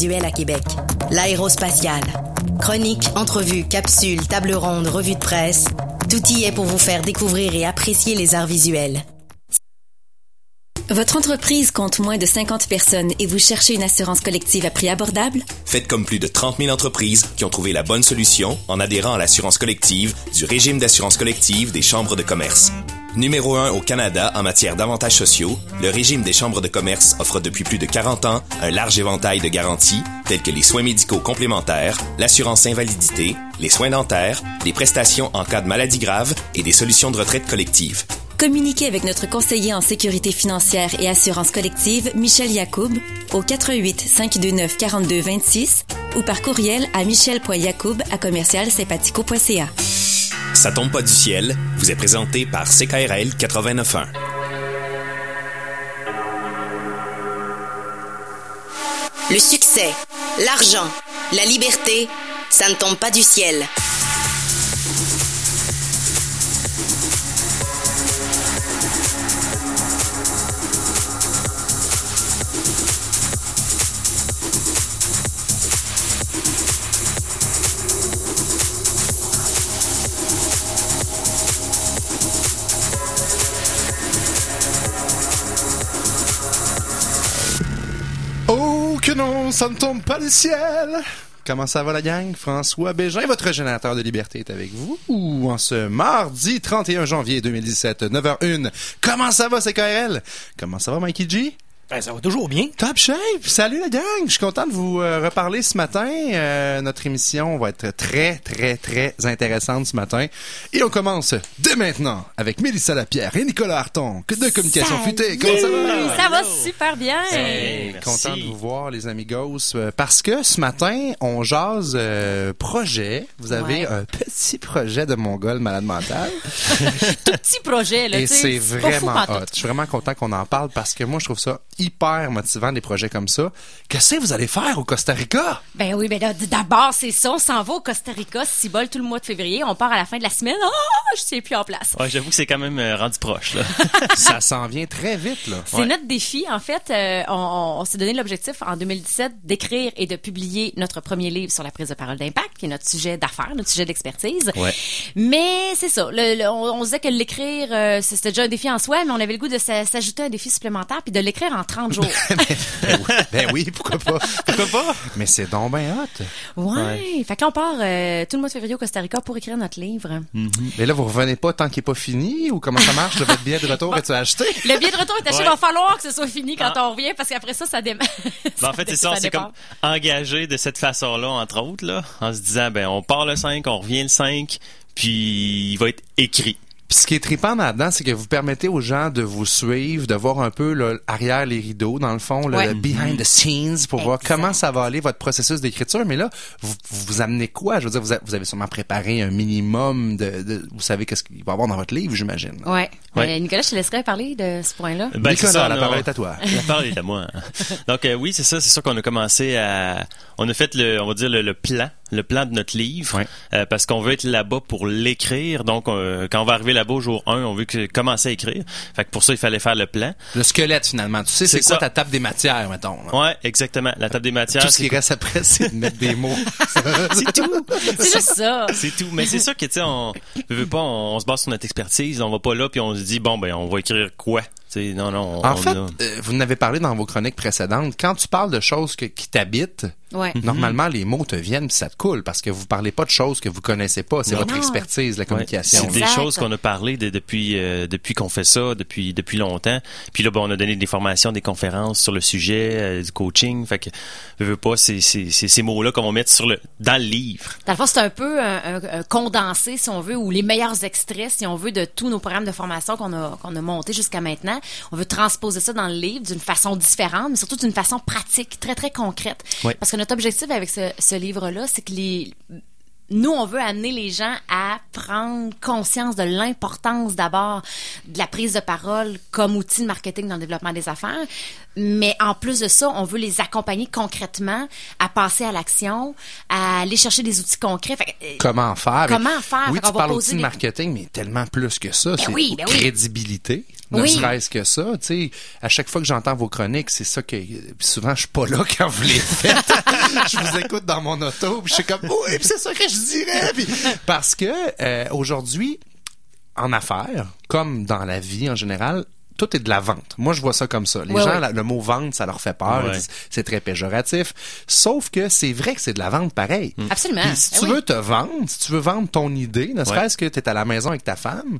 visuel à Québec. L'aérospatiale. Chroniques, entrevues, capsules, tables rondes, revues de presse. Tout y est pour vous faire découvrir et apprécier les arts visuels. Votre entreprise compte moins de 50 personnes et vous cherchez une assurance collective à prix abordable? Faites comme plus de 30 000 entreprises qui ont trouvé la bonne solution en adhérant à l'assurance collective du régime d'assurance collective des chambres de commerce. Numéro 1 au Canada en matière d'avantages sociaux, le régime des chambres de commerce offre depuis plus de 40 ans un large éventail de garanties telles que les soins médicaux complémentaires, l'assurance invalidité, les soins dentaires, les prestations en cas de maladie grave et des solutions de retraite collective. Communiquez avec notre conseiller en sécurité financière et assurance collective, Michel Yacoub, au 88 529 42 26 ou par courriel à michel.yacoub à commercialsympathico.ca. Ça tombe pas du ciel, vous est présenté par CKRL 891. Le succès, l'argent, la liberté, ça ne tombe pas du ciel. Que non, ça ne tombe pas du ciel. Comment ça va la gang? François Bégin, votre générateur de liberté est avec vous. Ou en ce mardi 31 janvier 2017, 9h01. Comment ça va CKRL? Comment ça va Mikey G? Ben, ça va toujours bien. Top shape! Salut la gang! Je suis content de vous euh, reparler ce matin. Euh, notre émission va être très, très, très intéressante ce matin. Et on commence dès maintenant avec Mélissa Lapierre et Nicolas Harton que de Communication Salut. Futée. Comment ça va? Ça va super bien. Hey, merci. content de vous voir, les amigos, euh, parce que ce matin, on jase euh, projet. Vous avez Ouais. un petit projet de mongol malade mental. Tout petit projet, là, et c'est vraiment hot. Je suis vraiment content qu'on en parle parce que moi, je trouve ça hyper motivant, des projets comme ça. Qu'est-ce que vous allez faire au Costa Rica? Ben oui, ben là, d'abord, c'est ça. On s'en va au Costa Rica, si bol tout le mois de février. On part à la fin de la semaine. Oh, je sais plus en place. Ouais, j'avoue que c'est quand même euh, rendu proche, là. ça s'en vient très vite, là. C'est notre défi. En fait, euh, on, on- on s'est donné l'objectif en 2017 d'écrire et de publier notre premier livre sur la prise de parole d'impact, qui est notre sujet d'affaires, notre sujet d'expertise. Ouais. Mais c'est ça. le- le- on, disait que l'écrire, euh, c'était déjà un défi en soi, mais on avait le goût de s'a- s'ajouter un défi supplémentaire puis de l'écrire en 30 jours. ben, oui, ben oui, pourquoi pas? Pourquoi pas? Mais c'est donc ben hot. Ouais. Fait que là, on part euh, tout le mois de février au Costa Rica pour écrire notre livre. Mais là, vous revenez pas tant qu'il est pas fini? Ou comment ça marche? là, votre billet de retour, es-tu acheté? Le billet de retour est acheté. Ouais. Il va falloir que ce soit fini quand Ah. on revient parce qu'après ça, ça démarre. Ben, en fait, c'est ça, on s'est comme engagé de cette façon-là, entre autres, là, en se disant, ben, on part le 5, on revient le 5, puis il va être écrit. Puis ce qui est trippant là-dedans, c'est que vous permettez aux gens de vous suivre, de voir un peu là, arrière les rideaux, dans le fond, Ouais. le behind the scenes, pour voir comment ça va aller votre processus d'écriture. Mais là, vous, vous amenez quoi? Je veux dire, vous, a- vous avez sûrement préparé un minimum de... de- vous savez qu'est-ce qu'il va y avoir dans votre livre, j'imagine. Ouais. Ouais. Euh, Nicolas, je te laisserai parler de ce point-là. Ben, Nicolas, c'est ça, la parole est à toi. La parole est à moi. Donc euh, oui, c'est ça, c'est sûr qu'on a commencé à on a fait le on va dire le, le plan, le plan de notre livre Ouais. euh, parce qu'on veut être là-bas pour l'écrire. Donc euh, quand on va arriver là-bas au jour 1, on veut que, commencer à écrire. Fait que pour ça, il fallait faire le plan. Le squelette, finalement. Tu sais, c'est quoi ça. ta table des matières, mettons? là? Ouais, exactement. La table des matières, Tout ce c'est qui reste après, c'est de mettre des mots. c'est tout. C'est juste ça. C'est tout. Mais c'est sûr que, tu sais, on veut veut pas, on, on se base sur notre expertise. On va pas là puis on se dit, bon, ben, on va écrire quoi? Non, non. En on fait, a- euh, vous n'avez parlé dans vos chroniques précédentes. Quand tu parles de choses que- qui t'habitent, Ouais. normalement, les mots te viennent puis ça te coule parce que vous parlez pas de choses que vous connaissez pas. C'est Non. votre Non. expertise, la Ouais. communication. C'est des Exact. choses qu'on a parlé de- depuis euh, depuis qu'on fait ça depuis depuis longtemps. Puis là, ben, on a donné des formations, des conférences sur le sujet, euh, du coaching. Fait que je veux pas, c'est c'est c'est ces mots-là qu'on va mettre sur le dans le livre. Dans le fond, c'est un peu un, un- un condensé, si on veut, ou les meilleurs extraits, si on veut, de tous nos programmes de formation qu'on a, qu'on a montés jusqu'à maintenant. On veut transposer ça dans le livre d'une façon différente, mais surtout d'une façon pratique, très, très concrète. Oui. Parce que notre objectif avec ce, ce livre-là, c'est que les... Nous, on veut amener les gens à prendre conscience de l'importance d'abord de la prise de parole comme outil de marketing dans le développement des affaires, mais en plus de ça, on veut les accompagner concrètement à passer à l'action, à aller chercher des outils concrets. Fait euh, Comment faire? Comment faire? Oui, Fait tu parles de marketing, mais tellement plus que ça. c'est oui, ben oui. Ne Oui. serait-ce que ça, tu sais, à chaque fois que j'entends vos chroniques, c'est ça que souvent je suis pas là quand vous les faites. je vous écoute dans mon auto, puis je suis comme oui, c'est ça que je dirais. Puis- parce que euh, aujourd'hui, en affaires, comme dans la vie en général, tout est de la vente. Moi, je vois ça comme ça. Les Ouais, gens, ouais. la- le mot vente, ça leur fait peur. Ouais. C'est très péjoratif. Sauf que c'est vrai que c'est de la vente pareil. Absolument. Puis si Eh tu oui. veux te vendre, si tu veux vendre ton idée, ne serait-ce que tu es à la maison avec ta femme,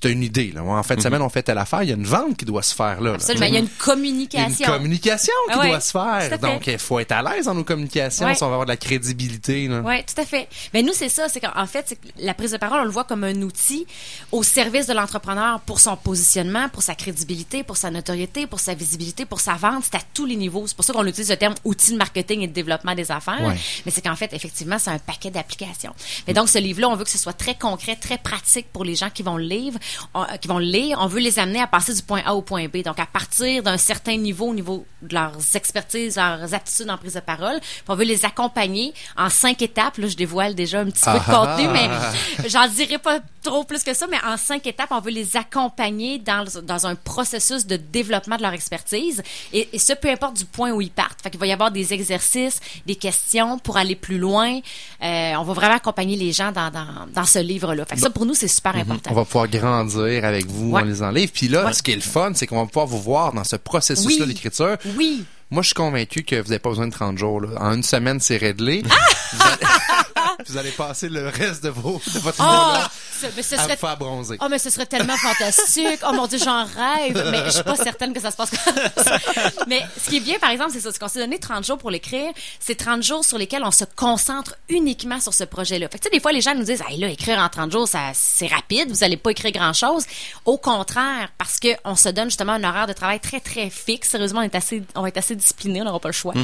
tu as une idée. Là. En fin de semaine, on fait telle affaire. Il y a une vente qui doit se faire là. là. Absolument. Il y a une Il y a communication. une communication qui Ah ouais, doit se faire. Donc, il faut être à l'aise dans nos communications Ouais. si on va avoir de la crédibilité. Oui, tout à fait. Mais nous, c'est ça. C'est qu'en en fait, la prise de parole, on le voit comme un outil au service de l'entrepreneur pour son positionnement, pour sa crédibilité, pour sa notoriété, pour sa visibilité, pour sa vente. C'est à tous les niveaux. C'est pour ça qu'on utilise le terme outil de marketing et de développement des affaires. Ouais. Mais c'est qu'en fait, effectivement, c'est un paquet d'applications. Mais donc, ce livre-là, on veut que ce soit très concret, très pratique pour les gens qui vont le lire. On, euh, qui vont le lire. On veut les amener à passer du point A au point B. Donc, à partir d'un certain niveau, au niveau de leurs expertises, leurs aptitudes en prise de parole, puis on veut les accompagner en cinq étapes. Là, je dévoile déjà un petit peu de Ah. contenu, mais j'en dirai pas trop plus que ça. Mais en cinq étapes, on veut les accompagner dans, dans un processus de développement de leur expertise. Et, et ce, peu importe du point où ils partent. Fait qu'il va y avoir des exercices, des questions pour aller plus loin. Euh, on va vraiment accompagner les gens dans, dans, dans ce livre-là. Fait que ça, pour nous, c'est super important. On va pouvoir grandir avec vous Ouais. en lisant le livre. Puis là, Ouais. ce qui est le fun, c'est qu'on va pouvoir vous voir dans ce processus-là Oui. d'écriture. Oui. Moi, je suis convaincu que vous n'avez pas besoin de 30 jours. Là. En une semaine, c'est réglé. Ah! vous, allez, vous allez passer le reste de, vos, de votre Oh, mais ce à serait vous faire bronzer. Oh, mais ce serait tellement fantastique. Oh mon Dieu, j'en rêve. Mais je suis pas certaine que ça se passe comme ça. Mais ce qui est bien, par exemple, c'est ça. C'est qu'on s'est donné 30 jours pour l'écrire. C'est 30 jours sur lesquels on se concentre uniquement sur ce projet-là. Fait que, tu sais, des fois, les gens nous disent, hey, là, écrire en 30 jours, ça, c'est rapide. Vous allez pas écrire grand-chose. Au contraire, parce que on se donne justement un horaire de travail très, très fixe. Sérieusement, on est assez, on va être assez discipliné. On n'aura pas le choix.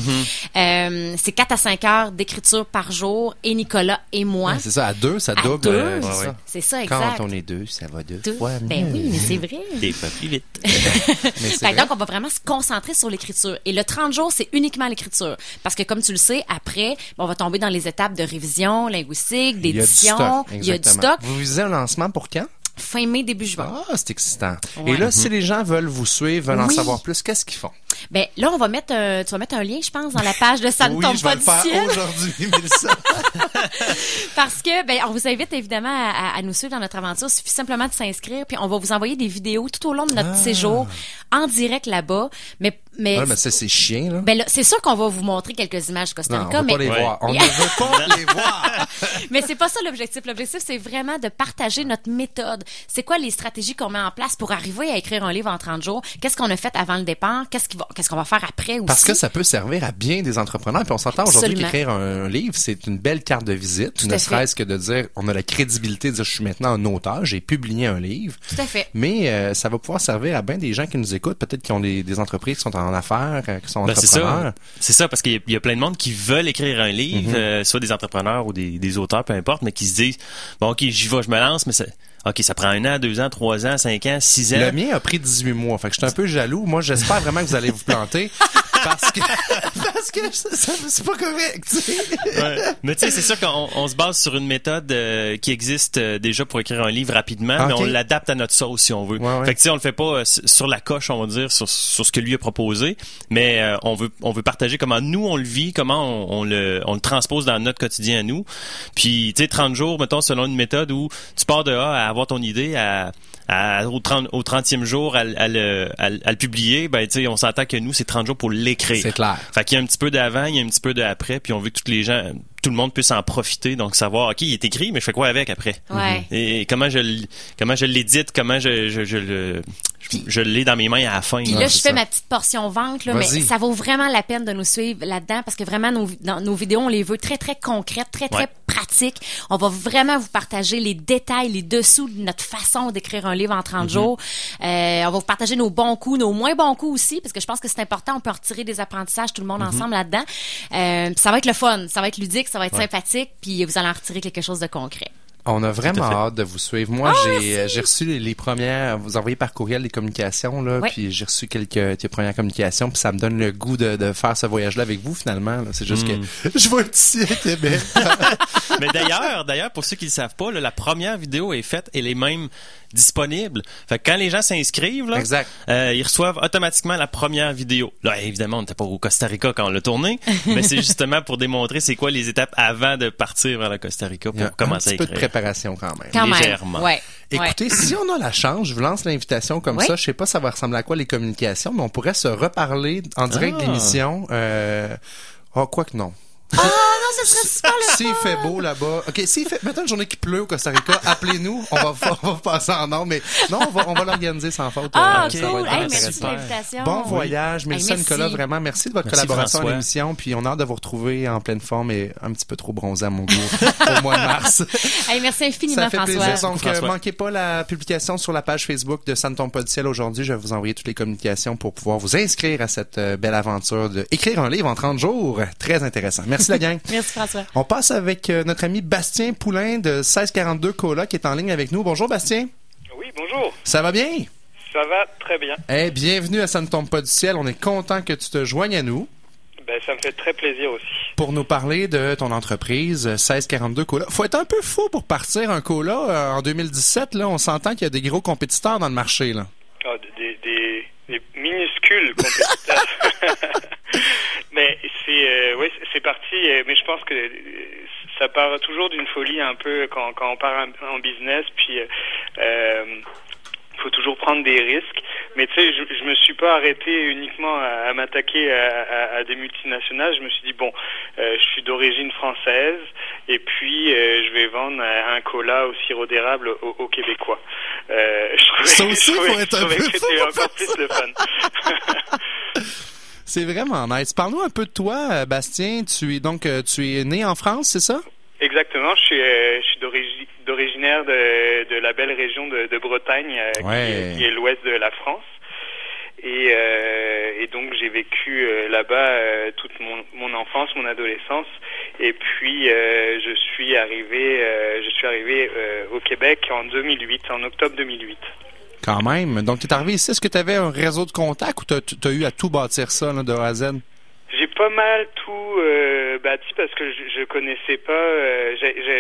Euh, c'est 4 à 5 heures d'écriture par jour. Et Nicolas et moi. Ouais, c'est ça, à deux, ça À double. deux, euh, c'est c'est ça. ça. C'est ça, exact. Quand on est deux, ça va deux, Deux. fois Ben mieux. oui, mais c'est vrai. Des fois plus vite. Mais c'est Fait que vrai. donc, on va vraiment se concentrer sur l'écriture. Et le 30 jours, c'est uniquement l'écriture. Parce que, comme tu le sais, après, on va tomber dans les étapes de révision linguistique, Il y a du d'édition. stock. Il y a du stock. Vous visez un lancement pour quand? Fin mai, début juin. Ah, c'est excitant. Ouais. Et là, si les gens veulent vous suivre, veulent en savoir plus, qu'est-ce qu'ils font? Ben, là, on va mettre, un- tu vas mettre un lien, je pense, dans la page de Ça ne oui, tombe je pas le du faire ciel. aujourd'hui. Parce que, ben, on vous invite évidemment à, nous suivre dans notre aventure. Il suffit simplement de s'inscrire, puis on va vous envoyer des vidéos tout au long de notre séjour en direct là-bas. Mais, mais, Ah, mais ça, c'est chiant, là. ben là, c'est sûr qu'on va vous montrer quelques images du Costa non, on Rica, veut mais pas les Ouais. voir. On ne veut pas les voir. Mais c'est pas ça l'objectif. L'objectif, c'est vraiment de partager notre méthode. C'est quoi les stratégies qu'on met en place pour arriver à écrire un livre en 30 jours? Qu'est-ce qu'on a fait avant le départ? Qu'est-ce qu'on va, qu'est-ce qu'on va faire après aussi? Parce que ça peut servir à bien des entrepreneurs. Puis on s'entend aujourd'hui qu'écrire un livre, c'est une belle carte de visite. Tout ne serait-ce que de dire, on a la crédibilité de dire, je suis maintenant un auteur, j'ai publié un livre. Tout à fait. Mais euh, ça va pouvoir servir à bien des gens qui nous écoutent, peut-être qui ont des, des entreprises qui sont en affaires, euh, qui sont Ben, c'est entrepreneurs. ça. C'est ça, parce qu'il y, a- il y a plein de monde qui veulent écrire un livre, euh, soit des entrepreneurs ou des, des auteurs, peu importe, mais qui se disent, bon, OK, j'y vais, je me lance, mais ça, OK, ça prend un an, deux ans, trois ans, cinq ans, six ans. Le mien a pris 18 mois. Fait que je suis un peu jaloux. Moi, j'espère vraiment que vous allez vous planter. parce que, parce que c'est pas correct. Ouais. Mais tu sais, c'est sûr qu'on on se base sur une méthode euh, qui existe euh, déjà pour écrire un livre rapidement, mais on l'adapte à notre sauce si on veut. Ouais, ouais. Fait que tu sais, on le fait pas euh, sur la coche, on va dire, sur, sur ce que lui a proposé, mais on veut on veut partager comment nous on le vit, comment on, on le on le transpose dans notre quotidien à nous. Puis tu sais, 30 jours, mettons, selon une méthode où tu pars de A à avoir ton idée à à- au, 30, au 30e jour à, le- à le, à, le- à le publier, ben tu sais, on s'entend que nous c'est 30 jours pour l'écrire. C'est clair. Fait qu'il y a un petit peu d'avant, il y a un petit peu d'après, puis on veut que tous les gens, tout le monde puisse en profiter, donc savoir, ok, il est écrit, mais je fais quoi avec après? Ouais. Et comment je comment je l'édite, comment je je, je le je, je l'ai dans mes mains à la fin. Puis là, je fais ça. ma petite portion vente, là, mais ça vaut vraiment la peine de nous suivre là-dedans parce que vraiment, nos, dans nos vidéos, on les veut très, très concrètes, très, très Ouais. pratiques. On va vraiment vous partager les détails, les dessous de notre façon d'écrire un livre en 30 jours. Euh, on va vous partager nos bons coups, nos moins bons coups aussi, parce que je pense que c'est important. On peut en retirer des apprentissages, tout le monde ensemble là-dedans. Euh, ça va être le fun, ça va être ludique, ça va être sympathique, puis vous allez en retirer quelque chose de concret. On a vraiment hâte de vous suivre. Moi, Ah, j'ai j'ai reçu les, les premières, vous envoyez par courriel les communications là, Oui. puis j'ai reçu quelques, quelques premières communications, puis ça me donne le goût de, de faire ce voyage-là avec vous finalement. là. C'est juste Mm. que je vais être ici à Québec. Mais d'ailleurs, d'ailleurs, pour ceux qui ne le savent pas, là, la première vidéo est faite, elle est même disponible. Fait que quand les gens s'inscrivent, là, Exact. euh, ils reçoivent automatiquement la première vidéo. Là, évidemment, on n'était pas au Costa Rica quand on l'a tourné, mais c'est justement pour démontrer c'est quoi les étapes avant de partir vers le Costa Rica pour commencer à écrire. Préparation quand même. Quand Légèrement. même. Ouais. Ouais. Écoutez, si on a la chance, je vous lance l'invitation comme Oui. ça. Je sais pas ça va ressembler à quoi les communications, mais on pourrait se reparler en direct Ah. d'émission. Euh... Oh, quoi que non. Ah ce serait super le S'il fait beau là-bas, ok, s'il fait, maintenant une journée qui pleut au Costa Rica, appelez-nous, on va, on va passer en ordre, mais non, on va, on va l'organiser sans faute. Ah, Euh, ça cool. Hey, intéressant. merci pour l'invitation. Bon voyage, Mélissa, Hey, merci. Nicolas, vraiment merci de votre Merci, collaboration à l'émission, puis on a hâte de vous retrouver en pleine forme et un petit peu trop bronzé à mon goût au mois de mars. Hey, merci infiniment, Ça fait François. plaisir. Donc, euh, François. manquez pas la publication sur la page Facebook de Ça ne tombe pas du ciel aujourd'hui. Je vais vous envoyer toutes les communications pour pouvoir vous inscrire à cette euh, belle aventure de écrire un livre en 30 jours. Très intéressant. Merci la gang. Merci, François. On passe avec euh, notre ami Bastien Poulain de 1642 Cola qui est en ligne avec nous. Bonjour Bastien. Oui, bonjour. Ça va bien? Ça va très bien. Eh, bienvenue à Ça ne tombe pas du ciel. On est content que tu te joignes à nous Ben, ça me fait très plaisir aussi. pour nous parler de ton entreprise euh, 1642 Cola. Faut être un peu fou pour partir un Cola euh, en 2017. Là, on s'entend qu'il y a des gros compétiteurs dans le marché. Là. Ah, des, des, des minuscules compétiteurs. mais c'est euh, c'est- parti. euh, Mais je pense que euh, ça part toujours d'une folie un peu quand, quand on part en, business. Puis euh, euh, faut toujours prendre des risques. Mais tu sais, je, je me suis pas arrêté uniquement à, à m'attaquer à, à- à des multinationales. Je me suis dit bon, euh, je suis d'origine française et puis euh, je vais vendre un cola au sirop d'érable aux, aux Québécois. Euh, je trouvais, Ça aussi, je trouvais- faut être un peu que fou encore plus le fun. C'est vraiment nice. Parle-nous un peu de toi, euh, Bastien. Tu es donc euh, tu es né en France, c'est ça? Exactement, je suis, euh, je suis d'origi- d'originaire de, de la belle région de, de Bretagne, euh, qui Ouais. est- qui, est, l'ouest de la France. Et, euh, et donc j'ai vécu là-bas toute mon, mon enfance, mon adolescence. Et puis je suis arrivé, je suis arrivé au Québec en 2008, en octobre 2008. Quand même. Donc, tu es arrivé ici. Est-ce que tu avais un réseau de contacts ou tu as, eu à tout bâtir ça là, de A à Z? Pas mal tout euh, bâti parce que je, je connaissais pas, euh,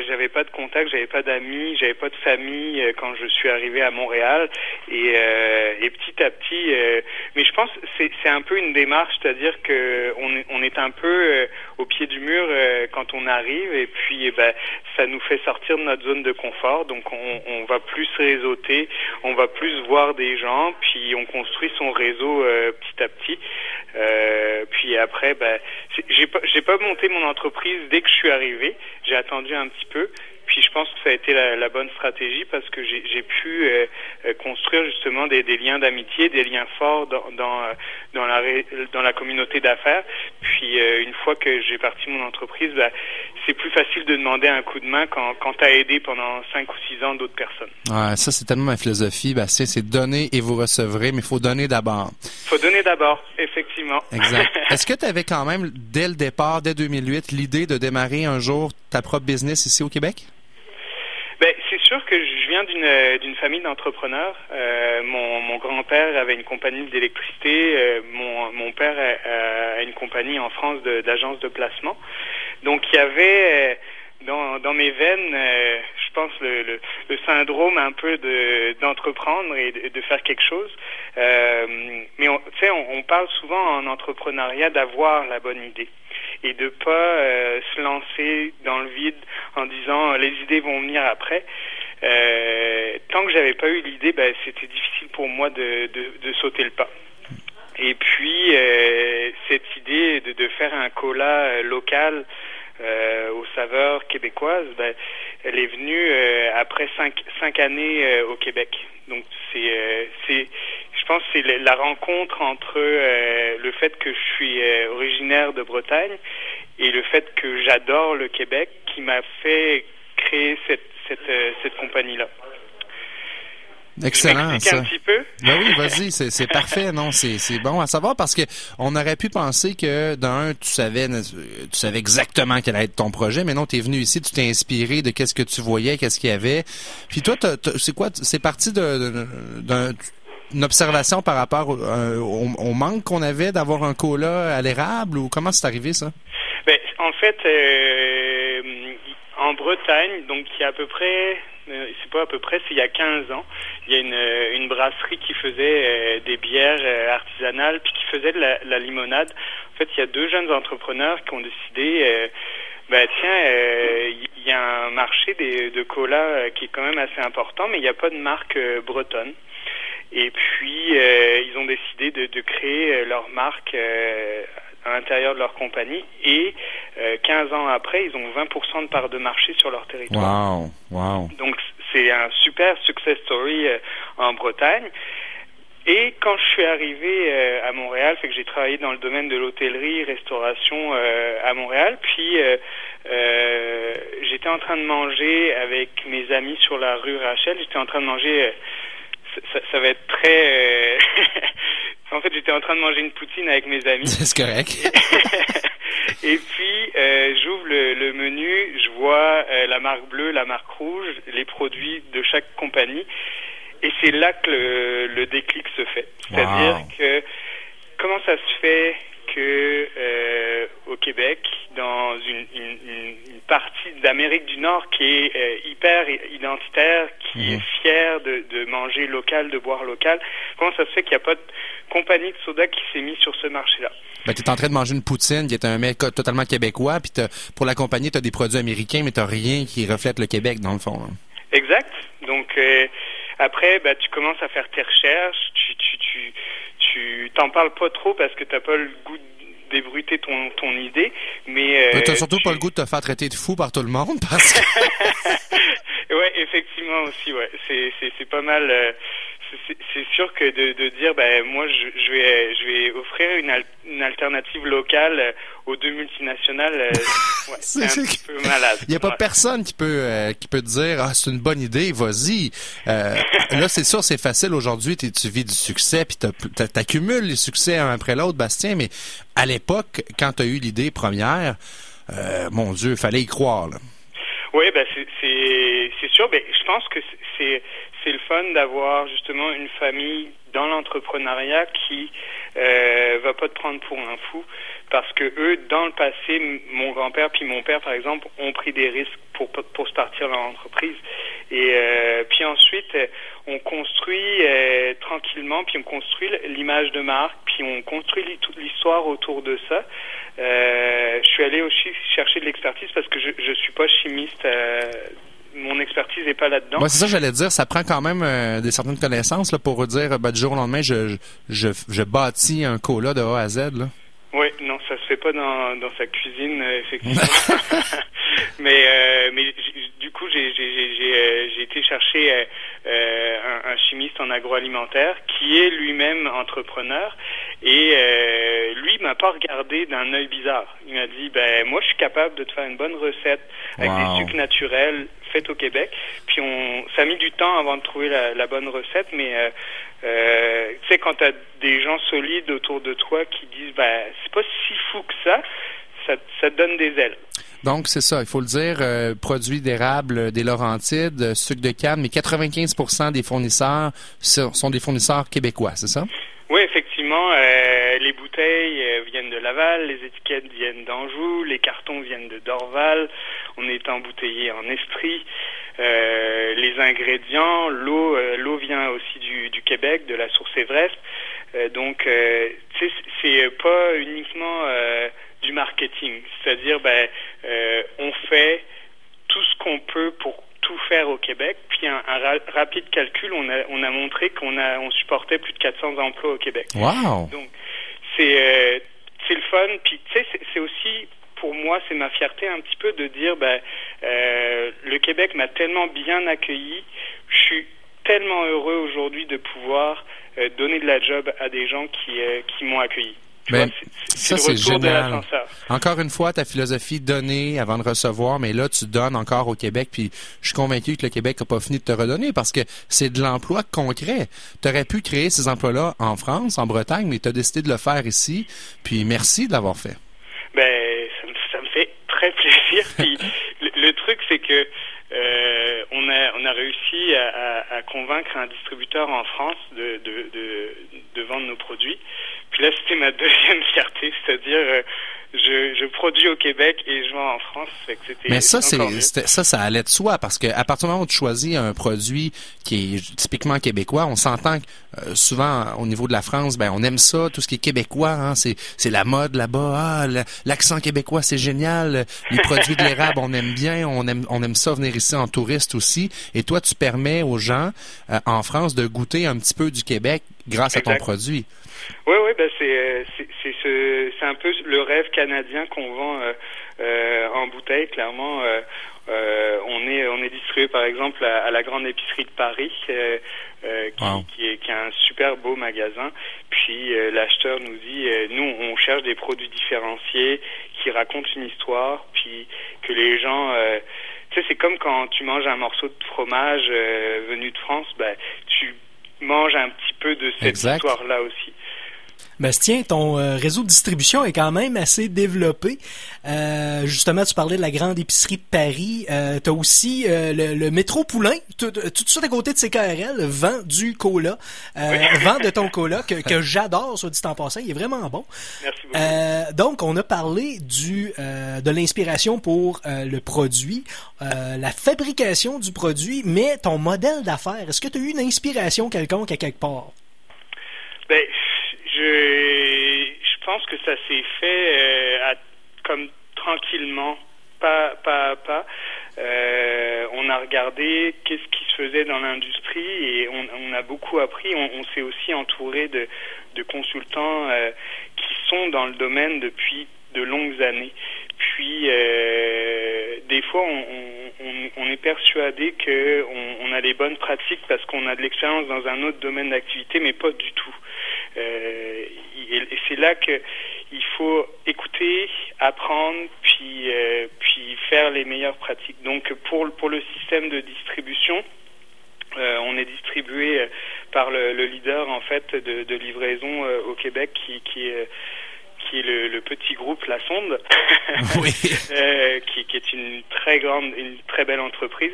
j'avais pas de contact, j'avais pas d'amis, j'avais pas de famille euh, quand je suis arrivé à Montréal. Et, euh, et petit à petit, euh, mais je pense c'est c'est un peu une démarche, c'est-à-dire que on est, on est un peu euh, au pied du mur quand on arrive. Et puis eh ben ça nous fait sortir de notre zone de confort, donc on, on va plus réseauter, on va plus voir des gens, puis on construit son réseau petit à petit. Puis après, ben, c'est- j'ai pas, pas monté mon entreprise dès que je suis arrivé. J'ai attendu un petit peu. Puis je pense que ça a été la, la bonne stratégie parce que j'ai pu euh, euh, construire justement des, des liens d'amitié, des liens forts dans dans, euh, dans la dans la communauté d'affaires. Puis euh, une fois que j'ai parti mon entreprise, ben, c'est plus facile de demander un coup de main quand quand t'as aidé pendant cinq ou six ans d'autres personnes. Ouais, ça, c'est tellement ma philosophie, Bastien. C'est donner et vous recevrez, mais il faut donner d'abord. Faut donner d'abord, effectivement. Exact. Est-ce que tu avais quand même, dès le départ, dès 2008, l'idée de démarrer un jour ta propre business ici au Québec? Ben, c'est sûr que je viens d'une euh, d'une famille d'entrepreneurs. Euh, mon mon grand-père avait une compagnie d'électricité. euh, mon mon père a, une compagnie en France de- d'agence de, placement. Donc il y avait dans dans mes veines, euh, je pense le, le le syndrome un peu de d'entreprendre et de, faire quelque chose. Euh, mais on- tu sais, on, on parle souvent en entrepreneuriat d'avoir la bonne idée et de pas euh, se lancer dans le vide en disant euh, les idées vont venir après. Euh, tant que j'avais pas eu l'idée, ben, c'était difficile pour moi de, de, de sauter le pas. Et puis euh, cette idée de, de faire un cola local euh, aux saveurs québécoises, ben, elle est venue euh, après cinq, cinq années euh, au Québec. Donc c'est, euh, c'est, je pense, que c'est la- rencontre entre euh, le fait que je suis euh, originaire de Bretagne et le fait que j'adore le Québec qui m'a fait créer cette cette, cette compagnie là. Excellent, ça. un petit peu? Ben oui, vas-y, c'est parfait, non, c'est bon à savoir parce que on aurait pu penser que d'un, tu savais, tu savais exactement quel allait être ton projet, mais non, tu es venu ici, tu t'es inspiré de qu'est-ce que tu voyais, qu'est-ce qu'il y avait. Puis toi, c'est quoi, c'est parti d'une observation par rapport au, manque qu'on avait d'avoir un cola à l'érable ou comment c'est arrivé ça? Ben, en fait, euh, en Bretagne, donc il y a à peu près euh, c'est pas à peu près, c'est il y a 15 ans. Il y a une, euh, une brasserie qui faisait euh, des bières artisanales puis qui faisait de la, limonade. En fait, il y a deux jeunes entrepreneurs qui ont décidé, ben tiens, il y a un marché de cola qui est quand même assez important, mais il n'y a pas de marque bretonne. Et puis, ils ont décidé de, de créer leur marque à l'intérieur de leur compagnie et 15 euh, ans après, ils ont 20% de part de marché sur leur territoire. Wow, wow. Donc c'est un super success story euh, en Bretagne. Et quand je suis arrivé euh, à Montréal, c'est que j'ai travaillé dans le domaine de l'hôtellerie, restauration à Montréal, puis j'étais en train de manger avec mes amis sur la rue Rachel. J'étais en train de manger ça, ça, va être très En fait, j'étais en train de manger une poutine avec mes amis. C'est correct. et puis, euh, j'ouvre le, menu, je vois euh, la marque bleue, la marque rouge, les produits de chaque compagnie. Et c'est là que le, déclic se fait. C'est-à-dire que comment ça se fait que euh, au Québec, dans une, partie d'Amérique du Nord qui est euh, hyper identitaire, qui mhm. est fière de, de, manger local, de boire local, comment ça se fait qu'il n'y a pas de compagnie de soda qui s'est mise sur ce marché-là? Ben, tu es en train de manger une poutine qui est un mec totalement québécois, puis pour la compagnie, tu as des produits américains, mais tu rien qui reflète le Québec, dans le fond. Hein. Exact. Donc, euh, après, ben, tu commences à faire tes recherches, tu, tu, tu, tu t'en parles pas trop parce que t'as pas le goût débruiter ton, ton idée, mais... Euh, t'as surtout pas le goût de te faire traiter de fou par tout le monde, parce que... ouais, effectivement aussi, ouais. C'est, c'est, c'est pas mal... Euh, c'est sûr que de, de dire ben moi je, je, vais je vais offrir une, une alternative locale euh, aux deux multinationales euh, ouais, c'est un petit peu malade. Il n'y a pas personne qui peut euh, qui peut te dire ah c'est une bonne idée vas-y. là c'est sûr c'est facile aujourd'hui tu vis du succès puis tu accumules les succès un après l'autre Bastien mais à l'époque quand tu as eu l'idée première mon Dieu fallait y croire là. Oui, ben c'est c'est sûr. Mais je pense que c'est c'est le fun d'avoir justement une famille dans l'entrepreneuriat qui euh, va pas te prendre pour un fou parce que eux dans le passé mon grand-père puis mon père par exemple ont pris des risques pour pour se partir dans l'entreprise et euh, puis ensuite on construit euh, tranquillement puis on construit l'image de marque puis on construit toute l'histoire autour de ça euh, je suis allé aussi chercher de l'expertise parce que je je suis pas chimiste euh, mon expertise n'est pas là-dedans. Moi, c'est ça, j'allais dire. Ça prend quand même euh, des certaines connaissances là, pour dire, ben, du jour au lendemain, je, je, je bâtis un cola de A à Z. Là. Non, ça se fait pas dans, dans sa cuisine, euh, effectivement. mais euh, mais du coup, j'ai j'ai j'ai été chercher un, un, chimiste en agroalimentaire qui est lui-même entrepreneur et lui m'a pas regardé d'un œil bizarre. Il m'a dit ben moi je suis capable de te faire une bonne recette avec des sucres naturels faits au Québec. Puis on ça a mis du temps avant de trouver la, bonne recette, mais euh, euh, tu sais quand tu as des gens solides autour de toi qui disent ben c'est pas si fou que ça, ça, ça donne des ailes. Donc, c'est ça, il faut le dire, euh, produits d'érable, des Laurentides, sucre de canne, mais 95% des fournisseurs sont des fournisseurs québécois, c'est ça? Oui, effectivement, euh, les bouteilles euh, viennent de Laval, les étiquettes viennent d'Anjou, les cartons viennent de Dorval, on est embouteillé en Estrie, euh, les ingrédients, l'eau, l'eau vient aussi du, du, Québec, de la source Everest, donc c'est pas uniquement du marketing, c'est-à-dire ben on fait tout ce qu'on peut pour tout faire au Québec. Puis un, rapide calcul, on a, on a montré qu'on a, on supportait plus de 400 emplois au Québec. Wow. Donc c'est, euh, c'est le fun. Puis tu sais, c'est aussi pour moi, c'est ma fierté un petit peu de dire, ben, euh, le Québec m'a tellement bien accueilli. Je suis tellement heureux aujourd'hui de pouvoir euh, donner de la job à des gens qui, qui m'ont accueilli. Tu Ben, vois, c'est- ça, c'est le l'ascenseur. Encore une fois, ta philosophie donner avant de recevoir, mais là, tu donnes encore au Québec, puis je suis convaincu que le Québec n'a pas fini de te redonner parce que c'est de l'emploi concret. Tu aurais pu créer ces emplois-là en France, en Bretagne, mais tu as décidé de le faire ici, puis merci de l'avoir fait. Ben, ça me, ça me fait très plaisir. Puis le, le truc, c'est que euh, on a on a réussi à, à- à convaincre un distributeur en France de de, de, de vendre nos produits. Puis là, c'était ma deuxième fierté, c'est-à-dire euh, je, je produis au Québec et je vends en France. Fait que Mais ça, c'est ça, ça allait de soi parce que à partir du moment où tu choisis un produit qui est typiquement québécois, on s'entend que euh, souvent au niveau de la France, ben on aime ça, tout ce qui est québécois, hein, c'est c'est la mode là-bas. Ah, l'accent québécois, c'est génial. Les produits de l'érable, on aime bien, on aime on aime ça venir ici en touriste aussi. Et toi, tu permets aux gens euh, en France de goûter un petit peu du Québec grâce à ton produit. Oui, oui, ben c'est euh, c'est c'est ce c'est un peu le rêve canadien qu'on vend euh, euh, en bouteille. Clairement, euh, euh, on est on est distribué par exemple à, à la grande épicerie de Paris, euh, euh, qui, Wow. qui est qui est un super beau magasin. Puis euh, l'acheteur nous dit, euh, nous on cherche des produits différenciés qui racontent une histoire, puis que les gens euh, tu sais, c'est comme quand tu manges un morceau de fromage euh, venu de France, ben, tu manges un petit peu de cette Exact. histoire-là aussi. Bastien, ton euh, réseau de distribution est quand même assez développé. Euh, justement, tu parlais de la grande épicerie de Paris. Euh, tu as aussi euh, le, le métro Poulain, tout, de suite à côté de CKRL, vend du cola. Euh, vend de ton cola que, que j'adore, soit dit en passant. Il est vraiment bon. Merci beaucoup. Donc, on a parlé du de l'inspiration pour le produit, la fabrication du produit, mais ton modèle d'affaires. Est-ce que tu as eu une inspiration quelconque à quelque part? Ben, je, pense que ça s'est fait euh, à- comme tranquillement, pas pas à pas. Euh, on a regardé qu'est-ce qui se faisait dans l'industrie et on, on a beaucoup appris. On, s'est aussi entouré de, consultants euh, qui sont dans le domaine depuis de longues années. Puis, des fois, on, on- on- est persuadé que on, on a les bonnes pratiques parce qu'on a de l'expérience dans un autre domaine d'activité, mais pas du tout. Euh, et c'est là que il faut écouter, apprendre, puis euh, puis faire les meilleures pratiques. Donc, pour pour le système de distribution. Euh, on est distribué par le, le leader en fait de, livraison au Québec qui, qui est qui est le, le petit groupe La Sonde, Oui. euh, qui, qui est une très grande, une très belle entreprise.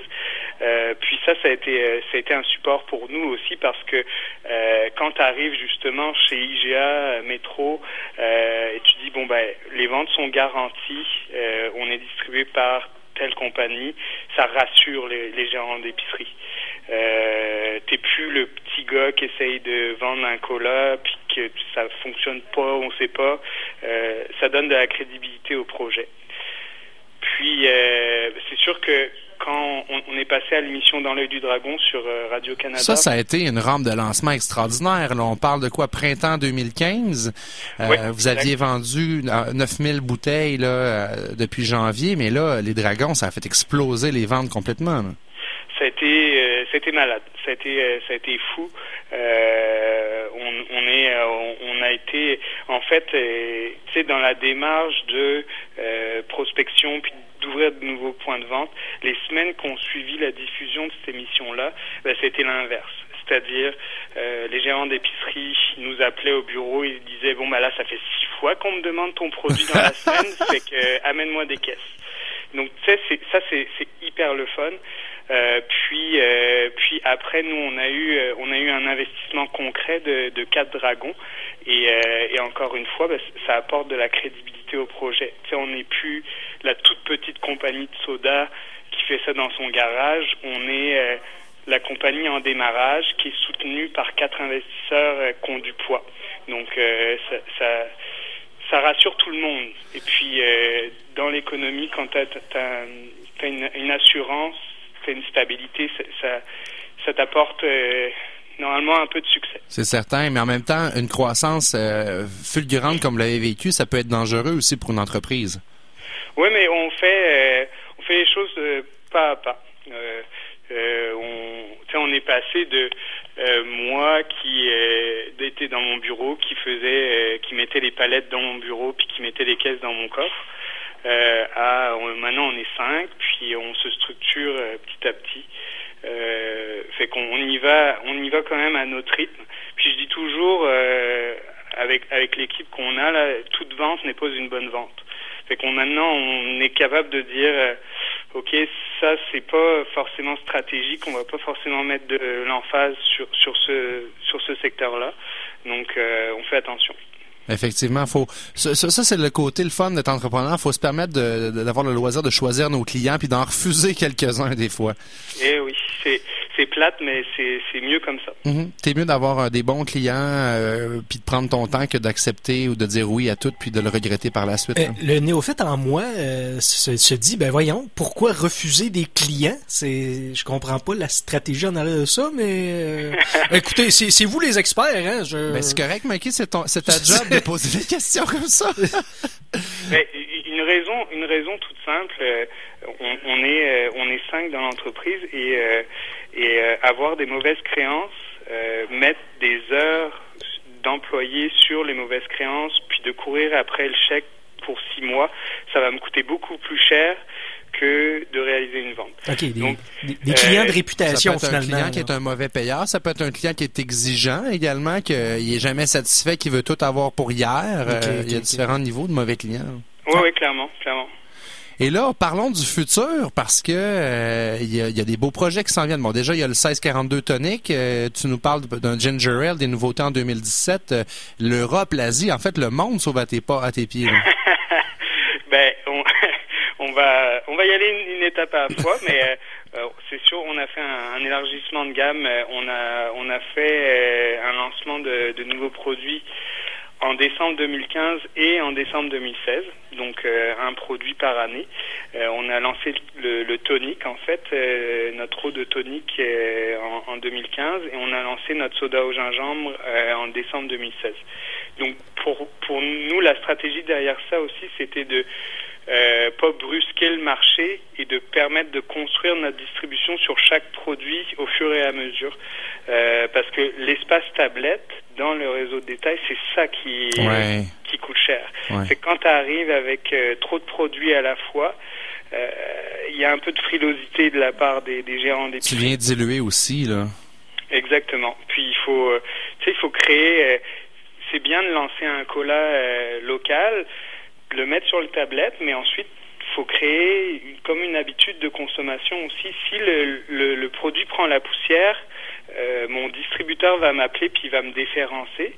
Euh, puis ça, ça a été, euh, ça a été un support pour nous aussi parce que euh, quand tu arrives justement chez IGA, Métro, et tu dis bon ben les ventes sont garanties, on est distribué par telle compagnie, ça rassure les, les gérants d'épicerie. Euh, t'es plus le petit gars qui essaye de vendre un cola puis que ça fonctionne pas, on sait pas. Euh, ça donne de la crédibilité au projet. Puis euh, c'est sûr que quand on, on est passé à l'émission Dans l'œil du dragon sur euh, Radio Canada, Ça, ça a été une rampe de lancement extraordinaire. Là, on parle de quoi? Printemps 2015. Euh, Oui, vous aviez vendu euh, 9000 bouteilles là, euh, depuis janvier, mais là, les dragons, ça a fait exploser les ventes complètement. là. Été, euh, été malade, ça a été, euh, été fou. Euh, on, on est, on, a été, en fait, tu sais, dans la démarche de euh, prospection puis d'ouvrir de nouveaux points de vente. Les semaines qui ont suivi la diffusion de cette émission-là, ben, c'était l'inverse. C'est-à-dire, euh, les gérants d'épicerie nous appelaient au bureau, ils disaient bon bah là ça fait six fois qu'on me demande ton produit dans la semaine, c'est que euh, amène-moi des caisses. Donc tu sais, ça c'est hyper le fun. Euh, puis euh, puis après nous on a eu euh, on a eu un investissement concret de, de quatre dragons et, encore une fois bah, ça apporte de la crédibilité au projet. On n'est plus la toute petite compagnie de soda qui fait ça dans son garage. On est la compagnie en démarrage qui est soutenue par quatre investisseurs qui ont du poids. Donc ça, rassure tout le monde. Et puis dans l'économie, quand tu as, une assurance, tu une stabilité, ça, ça, t'apporte euh, normalement un peu de succès. C'est certain, mais en même temps, une croissance euh, fulgurante comme vous l'avez vécu, ça peut être dangereux aussi pour une entreprise. Oui, mais on fait, euh, on fait les choses pas à pas. On, on est passé de moi qui était dans mon bureau, qui faisait, qui mettait les palettes dans mon bureau puis qui mettaient des caisses dans mon coffre. Euh, à maintenant on est cinq, puis on se structure petit à petit. fait qu'on y va, on y va quand même à notre rythme. Puis je dis toujours avec avec l'équipe qu'on a là, toute vente n'est pas une bonne vente. Fait qu'on maintenant on est capable de dire ok ça c'est pas forcément stratégique, on va pas forcément mettre de l'emphase sur sur ce sur ce secteur là. Donc on fait attention. Effectivement, faut ça, ça c'est le côté le fun d'être entrepreneur. Faut se permettre d'avoir le loisir de choisir nos clients puis d'en refuser quelques-uns des fois. Eh oui, c'est c'est plate, mais c'est mieux comme ça. Mm T'es mieux d'avoir euh, des bons clients euh, puis de prendre ton temps que d'accepter ou de dire oui à tout puis de le regretter par la suite. Euh, le néophyte en moi se, dit ben voyons pourquoi refuser des clients? C'est je comprends pas la stratégie en arrière de ça, mais écoutez c'est vous les experts hein. Je... Ben, c'est correct, Mikey, c'est c'est ta job de poser des questions comme ça. mais, une raison une raison toute simple. On, on, est on est cinq dans l'entreprise et et euh, avoir des mauvaises créances, euh, mettre des heures d'employés sur les mauvaises créances, puis de courir après le chèque pour six mois, ça va me coûter beaucoup plus cher que de réaliser une vente. OK, des, clients de euh, réputation ça peut être un client qui est un mauvais payeur, ça peut être un client qui est exigeant également, qu'il est jamais satisfait, qui veut tout avoir pour hier. il y a différents niveaux de mauvais clients. Oui, oui, clairement, clairement. Et là, parlons du futur parce que euh, il y, a, des beaux projets qui s'en viennent. Bon, déjà, il y a le 1642 tonique. Euh, tu nous parles d'un ginger ale, des nouveautés en 2017. Euh, L'Europe, l'Asie, en fait, le monde sauve à tes pas, à tes pieds. ben, on, va, on va y aller une, étape à la fois, mais c'est sûr, on a fait un, élargissement de gamme. On a, on a fait un lancement de, de nouveaux produits en décembre 2015 et en décembre 2016, donc euh, un produit par année. Euh, on a lancé le, le tonic en fait, euh, notre eau de tonic en, en, 2015 et on a lancé notre soda au gingembre en décembre 2016. Donc pour pour nous la stratégie derrière ça aussi c'était de euh, pas brusquer le marché et de permettre de construire notre distribution sur chaque produit au fur et à mesure. Euh, parce que l'espace tablette dans le réseau de détail, c'est ça qui, qui coûte cher. C'est quand tu arrives avec euh, trop de produits à la fois, euh, il y a un peu de frilosité de la part des, des gérants des Tu viens diluer aussi, là. Exactement. Puis il faut, sais, il faut créer. c'est bien de lancer un cola local, le mettre sur le tablette, mais ensuite il faut créer comme une habitude de consommation aussi. Si le produit prend la poussière, euh, mon distributeur va m'appeler puis il va me déférencer.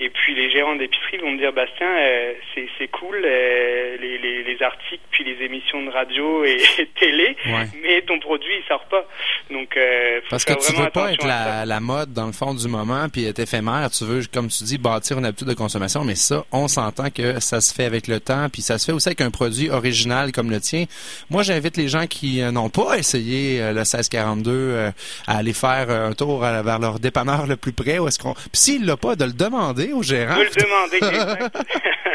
Et puis les gérants d'épicerie vont me dire Bastien, euh, c'est cool euh, les, les, les, articles puis les émissions de radio et, télé, mais ton produit il sort pas. Donc euh, parce que tu veux pas être la, la, mode dans le fond du moment puis être éphémère. Tu veux, comme tu dis, bâtir une habitude de consommation, mais ça, on s'entend que ça se fait avec le temps puis ça se fait aussi avec un produit original comme le tien. Moi, j'invite les gens qui n'ont pas essayé le 1642 à aller faire un tour vers leur dépanneur le plus près. Où est-ce qu'on, puis s'il l'a pas, de le demander au gérant. le demander.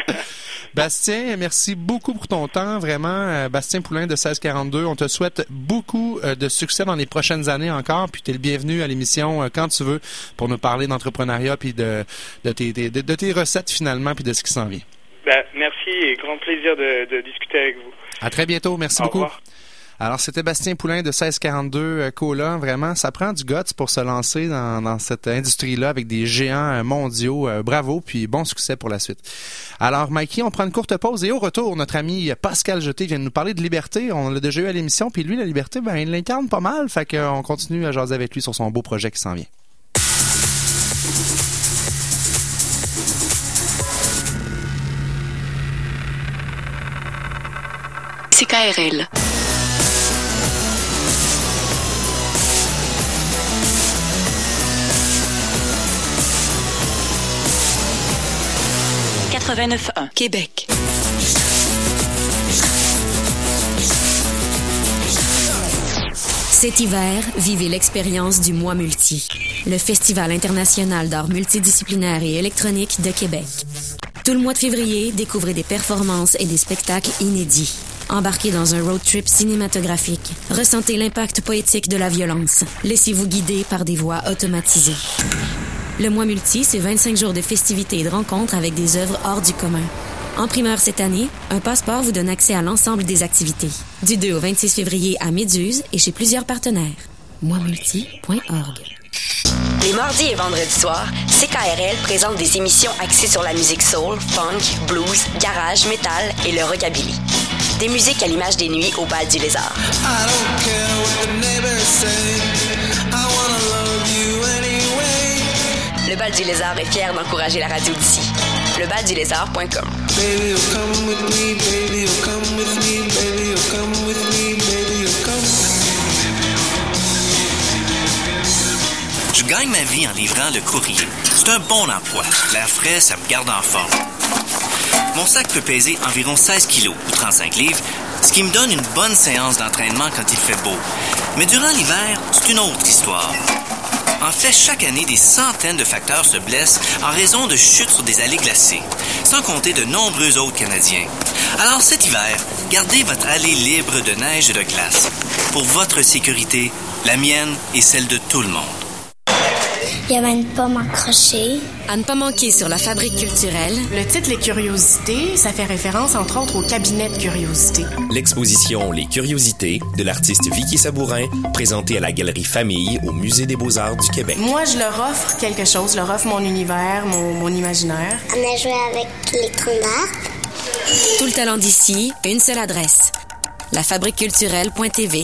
Bastien, merci beaucoup pour ton temps. Vraiment, euh, Bastien Poulain de 1642, on te souhaite beaucoup euh, de succès dans les prochaines années encore. Puis tu es le bienvenu à l'émission euh, quand tu veux pour nous parler d'entrepreneuriat puis de, de, tes, de, de tes recettes finalement puis de ce qui s'en vient. Ben, merci et grand plaisir de, de discuter avec vous. À très bientôt. Merci Au beaucoup. Revoir. Alors, c'était Bastien Poulain de 1642 euh, Cola. Vraiment, ça prend du guts pour se lancer dans, cette industrie-là avec des géants euh, mondiaux. Euh, bravo, puis bon succès pour la suite. Alors, Mikey, on prend une courte pause et au retour, notre ami Pascal Jeté vient de nous parler de liberté. On l'a déjà eu à l'émission, puis lui, la liberté, ben, il l'incarne pas mal. Fait qu'on continue à jaser avec lui sur son beau projet qui s'en vient. CKRL. Québec. Cet hiver, vivez l'expérience du Mois Multi, le Festival international d'art multidisciplinaire et électronique de Québec. Tout le mois de février, découvrez des performances et des spectacles inédits. Embarquez dans un road trip cinématographique. Ressentez l'impact poétique de la violence. Laissez-vous guider par des voix automatisées. Le mois multi, c'est 25 jours de festivités et de rencontres avec des œuvres hors du commun. En primeur cette année, un passeport vous donne accès à l'ensemble des activités. Du 2 au 26 février à Méduse et chez plusieurs partenaires. moismulti.org. Les mardis et vendredis soirs, CKRL présente des émissions axées sur la musique soul, funk, blues, garage, metal et le rockabilly. Des musiques à l'image des nuits au bal du lézard. Le bal du lézard est fier d'encourager la radio d'ici. Lebaldulézard.com. Je gagne ma vie en livrant le courrier. C'est un bon emploi. L'air frais, ça me garde en forme. Mon sac peut peser environ 16 kilos ou 35 livres, ce qui me donne une bonne séance d'entraînement quand il fait beau. Mais durant l'hiver, c'est une autre histoire. En fait, chaque année, des centaines de facteurs se blessent en raison de chutes sur des allées glacées, sans compter de nombreux autres Canadiens. Alors cet hiver, gardez votre allée libre de neige et de glace. Pour votre sécurité, la mienne et celle de tout le monde. Il y avait une pomme accrochée. À ne pas manquer sur la fabrique culturelle. Le titre Les Curiosités, ça fait référence entre autres au cabinet de curiosités. L'exposition Les Curiosités de l'artiste Vicky Sabourin, présentée à la Galerie Famille au Musée des Beaux-Arts du Québec. Moi, je leur offre quelque chose, je leur offre mon univers, mon, mon imaginaire. On a joué avec les troncs. Tout le talent d'ici, une seule adresse. Lafabriqueculturelle.tv.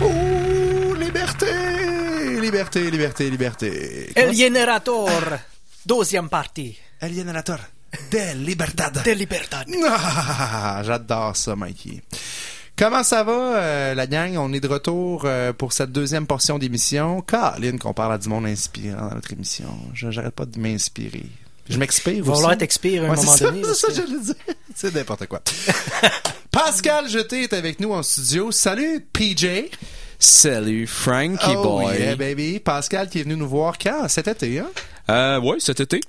Oh, liberté! Liberté, liberté, liberté. El Generator, deuxième partie. El Generator de Libertad. De Libertad. Ah, J'adore ça, Mikey. Comment ça va, euh, la gang? On est de retour euh, pour cette deuxième portion d'émission. Caroline, qu'on parle à du monde inspirant dans notre émission. J'arrête pas de m'inspirer. Je m'expire aussi. falloir t'expirer à un Ouais, moment c'est ça, donné, C'est ça, n'importe quoi. Pascal Jeté est avec nous en studio. Salut, PJ. Salut, Frankie oh, boy. yeah, baby. Pascal qui est venu nous voir quand? Cet été, hein? Euh, ouais, cet été.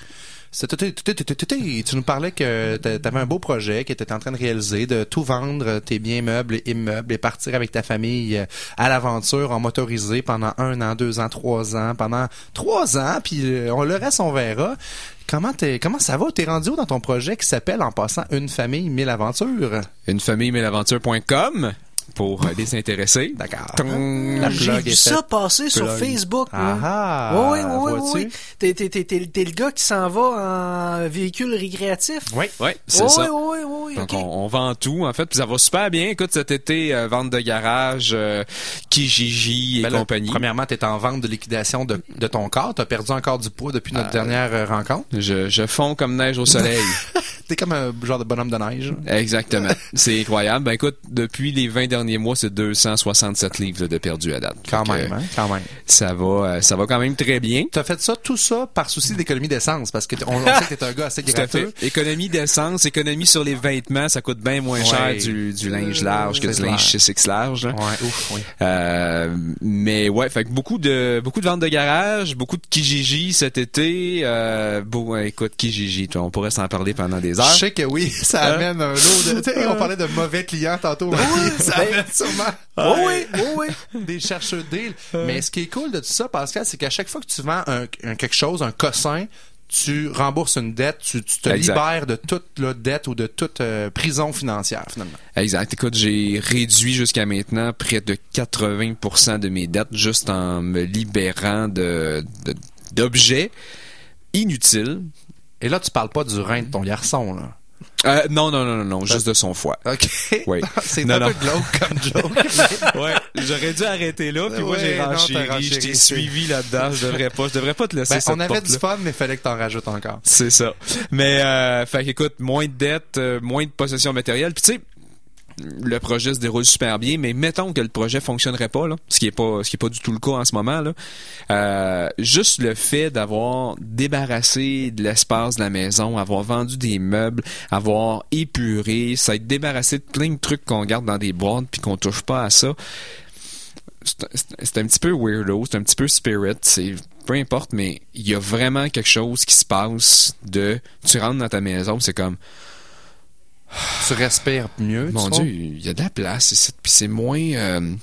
Cet été, été, été, été, été. tu nous parlais que t'a- t'avais un beau projet que t'étais en train de réaliser, de tout vendre tes biens meubles et immeubles et partir avec ta famille euh, à l'aventure en motorisé pendant un an, deux ans, trois ans, pendant trois ans, puis euh, on le reste, on verra. Comment comment ça va? T'es rendu où dans ton projet qui s'appelle en passant Une famille, mille aventures? Une famille mélaventure.com pour euh, les intéressés. D'accord. J'ai vu ça passer sur. Facebook. moi. Ah, oui, oui, oui, oui. T'es, le gars qui s'en va en véhicule récréatif. Oui. Ouais, c'est oui, ça. oui, oui, oui, Donc on, vend tout en fait, puis ça va super bien. Écoute, cet été, euh, vente de garage, euh, Kijiji et Ben compagnie. premièrement, t'es en vente de liquidation de, ton corps. T'as perdu encore du poids depuis notre dernière rencontre. Je, fonds comme neige au soleil. T'es comme un genre de bonhomme de neige. Exactement. C'est incroyable. Ben écoute, depuis les 20 derniers mois, c'est 267 livres de perdu à date. Quand même, hein? Quand même. Ça va, euh, ça va quand même très bien. T'as fait ça, tout ça, par souci d'économie d'essence, parce que t- on, sait que t'es un gars assez gratteux. fait. Économie d'essence, économie sur les vêtements, ça coûte bien moins Ouais. cher du, du linge large que C'est du linge clair. 6X large. là. Ouais, ouf, oui. Euh, mais ouais, fait que beaucoup de beaucoup de ventes de garage, beaucoup de Kijiji cet été. Euh, bon, écoute, Kijiji, toi, on pourrait s'en parler pendant des Je heures. sais que oui, ça amène un lot de... Tu sais, on parlait de mauvais clients tantôt. ça ben- sûrement Oh oui, oh oui. des chercheurs de deal. Mais ce qui est cool de tout ça, Pascal, c'est qu'à chaque fois que tu vends un, un- quelque chose, un cossin, tu rembourses une dette, tu, tu te Exact. libères de toute la dette ou de toute euh, prison financière, finalement. Exact. Écoute, j'ai réduit jusqu'à maintenant près de 80% de mes dettes juste en me libérant de- d'objets inutiles. Et là, tu parles pas du rein de ton garçon, là. Euh, non, non, non, non, non, juste de son foie. OK. Oui. C'est Non, un non. peu glauque comme joke. ouais, j'aurais dû arrêter là, puis moi Ouais, j'ai renchéri, je renchéri, t'ai c'est- suivi là-dedans, je devrais pas, je devrais pas te laisser Ben, cette on avait du fun, mais fallait que t'en rajoutes encore. C'est ça. Mais euh, fait qu'écoute, moins de dettes, euh, moins de possession matérielle, puis tu sais le projet se déroule super bien, mais mettons que le projet fonctionnerait pas ce qui est pas ce qui est pas du tout le cas en ce moment. Euh, juste le fait d'avoir débarrassé de l'espace de la maison, avoir vendu des meubles, avoir épuré, s'être débarrassé de plein de trucs qu'on garde dans des boîtes puis qu'on touche pas à ça. C'est un petit peu weirdo, c'est un petit peu spirit, c'est peu importe, mais il y a vraiment quelque chose qui se passe de tu rentres dans ta maison, c'est comme Tu respires mieux, mon tu Dieu, il y a de la place ici, puis c'est moins euh,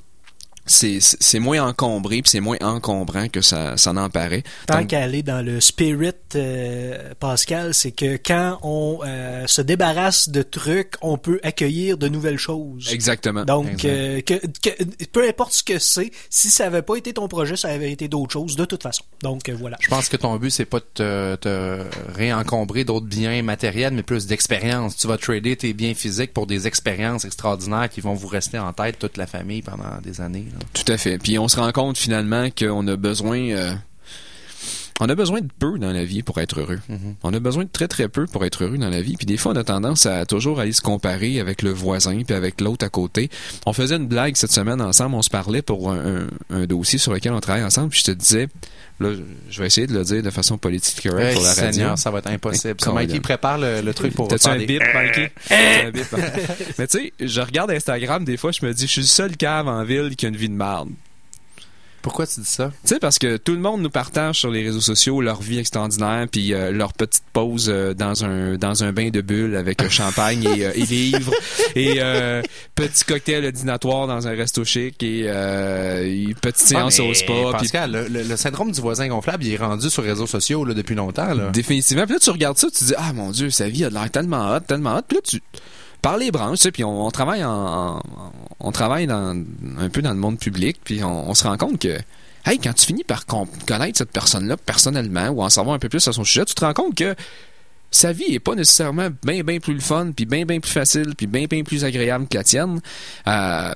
c'est moins encombré puis c'est moins encombrant que ça ça n'en paraît. Tant Donc, qu'à aller dans le spirit, euh, Pascal, c'est que quand on euh, se débarrasse de trucs, on peut accueillir de nouvelles choses. Exactement. Donc, euh, que, que- peu importe ce que c'est, si ça avait pas été ton projet, ça avait été d'autres choses, de toute façon. Donc, euh, voilà. Je pense que ton but, c'est pas de te, te réencombrer d'autres biens matériels, mais plus d'expérience. Tu vas trader tes biens physiques pour des expériences extraordinaires qui vont vous rester en tête toute la famille pendant des années. Tout à fait. Puis on se rend compte finalement qu'on a besoin euh, on a besoin de peu dans la vie pour être heureux. On a besoin de très très peu pour être heureux dans la vie. Puis des fois, on a tendance à toujours aller se comparer avec le voisin puis avec l'autre à côté. On faisait une blague cette semaine ensemble. On se parlait pour un, un- un dossier sur lequel on travaille ensemble. Puis je te disais, là, je vais essayer de le dire de façon politique correcte Hey, pour la radio. Seigneur, ça va être impossible. Ça, Mikey prépare le, le truc pour T'as-tu un des- bip, Mikey? Un bip? Mais tu sais, je regarde Instagram, des fois, je me dis, je suis le seul cave en ville qui a une vie de merde. Pourquoi tu dis ça? Tu sais, parce que tout le monde nous partage sur les réseaux sociaux leur vie extraordinaire, puis euh, leur petite pause euh, dans un dans un bain de bulles avec euh, champagne et, et livres, et euh, petit cocktail dînatoire dans un resto chic, et, et petite séance Ah, mais au spa. Pascal, le, le- le syndrome du voisin gonflable, il est rendu sur les réseaux sociaux là, depuis longtemps. Là. Définitivement. Puis là, tu regardes ça, tu te dis, ah mon Dieu, sa vie a de l'air tellement hot, tellement hot. Puis là, tu par les branches, puis on, on travaille en, on travaille un peu dans le monde public, puis on, se rend compte que, hey, quand tu finis par con- connaître cette personne-là personnellement ou en savoir un peu plus à son sujet, tu te rends compte que sa vie est pas nécessairement bien bien plus le fun, puis bien bien plus facile, puis bien bien plus agréable que la tienne. Euh,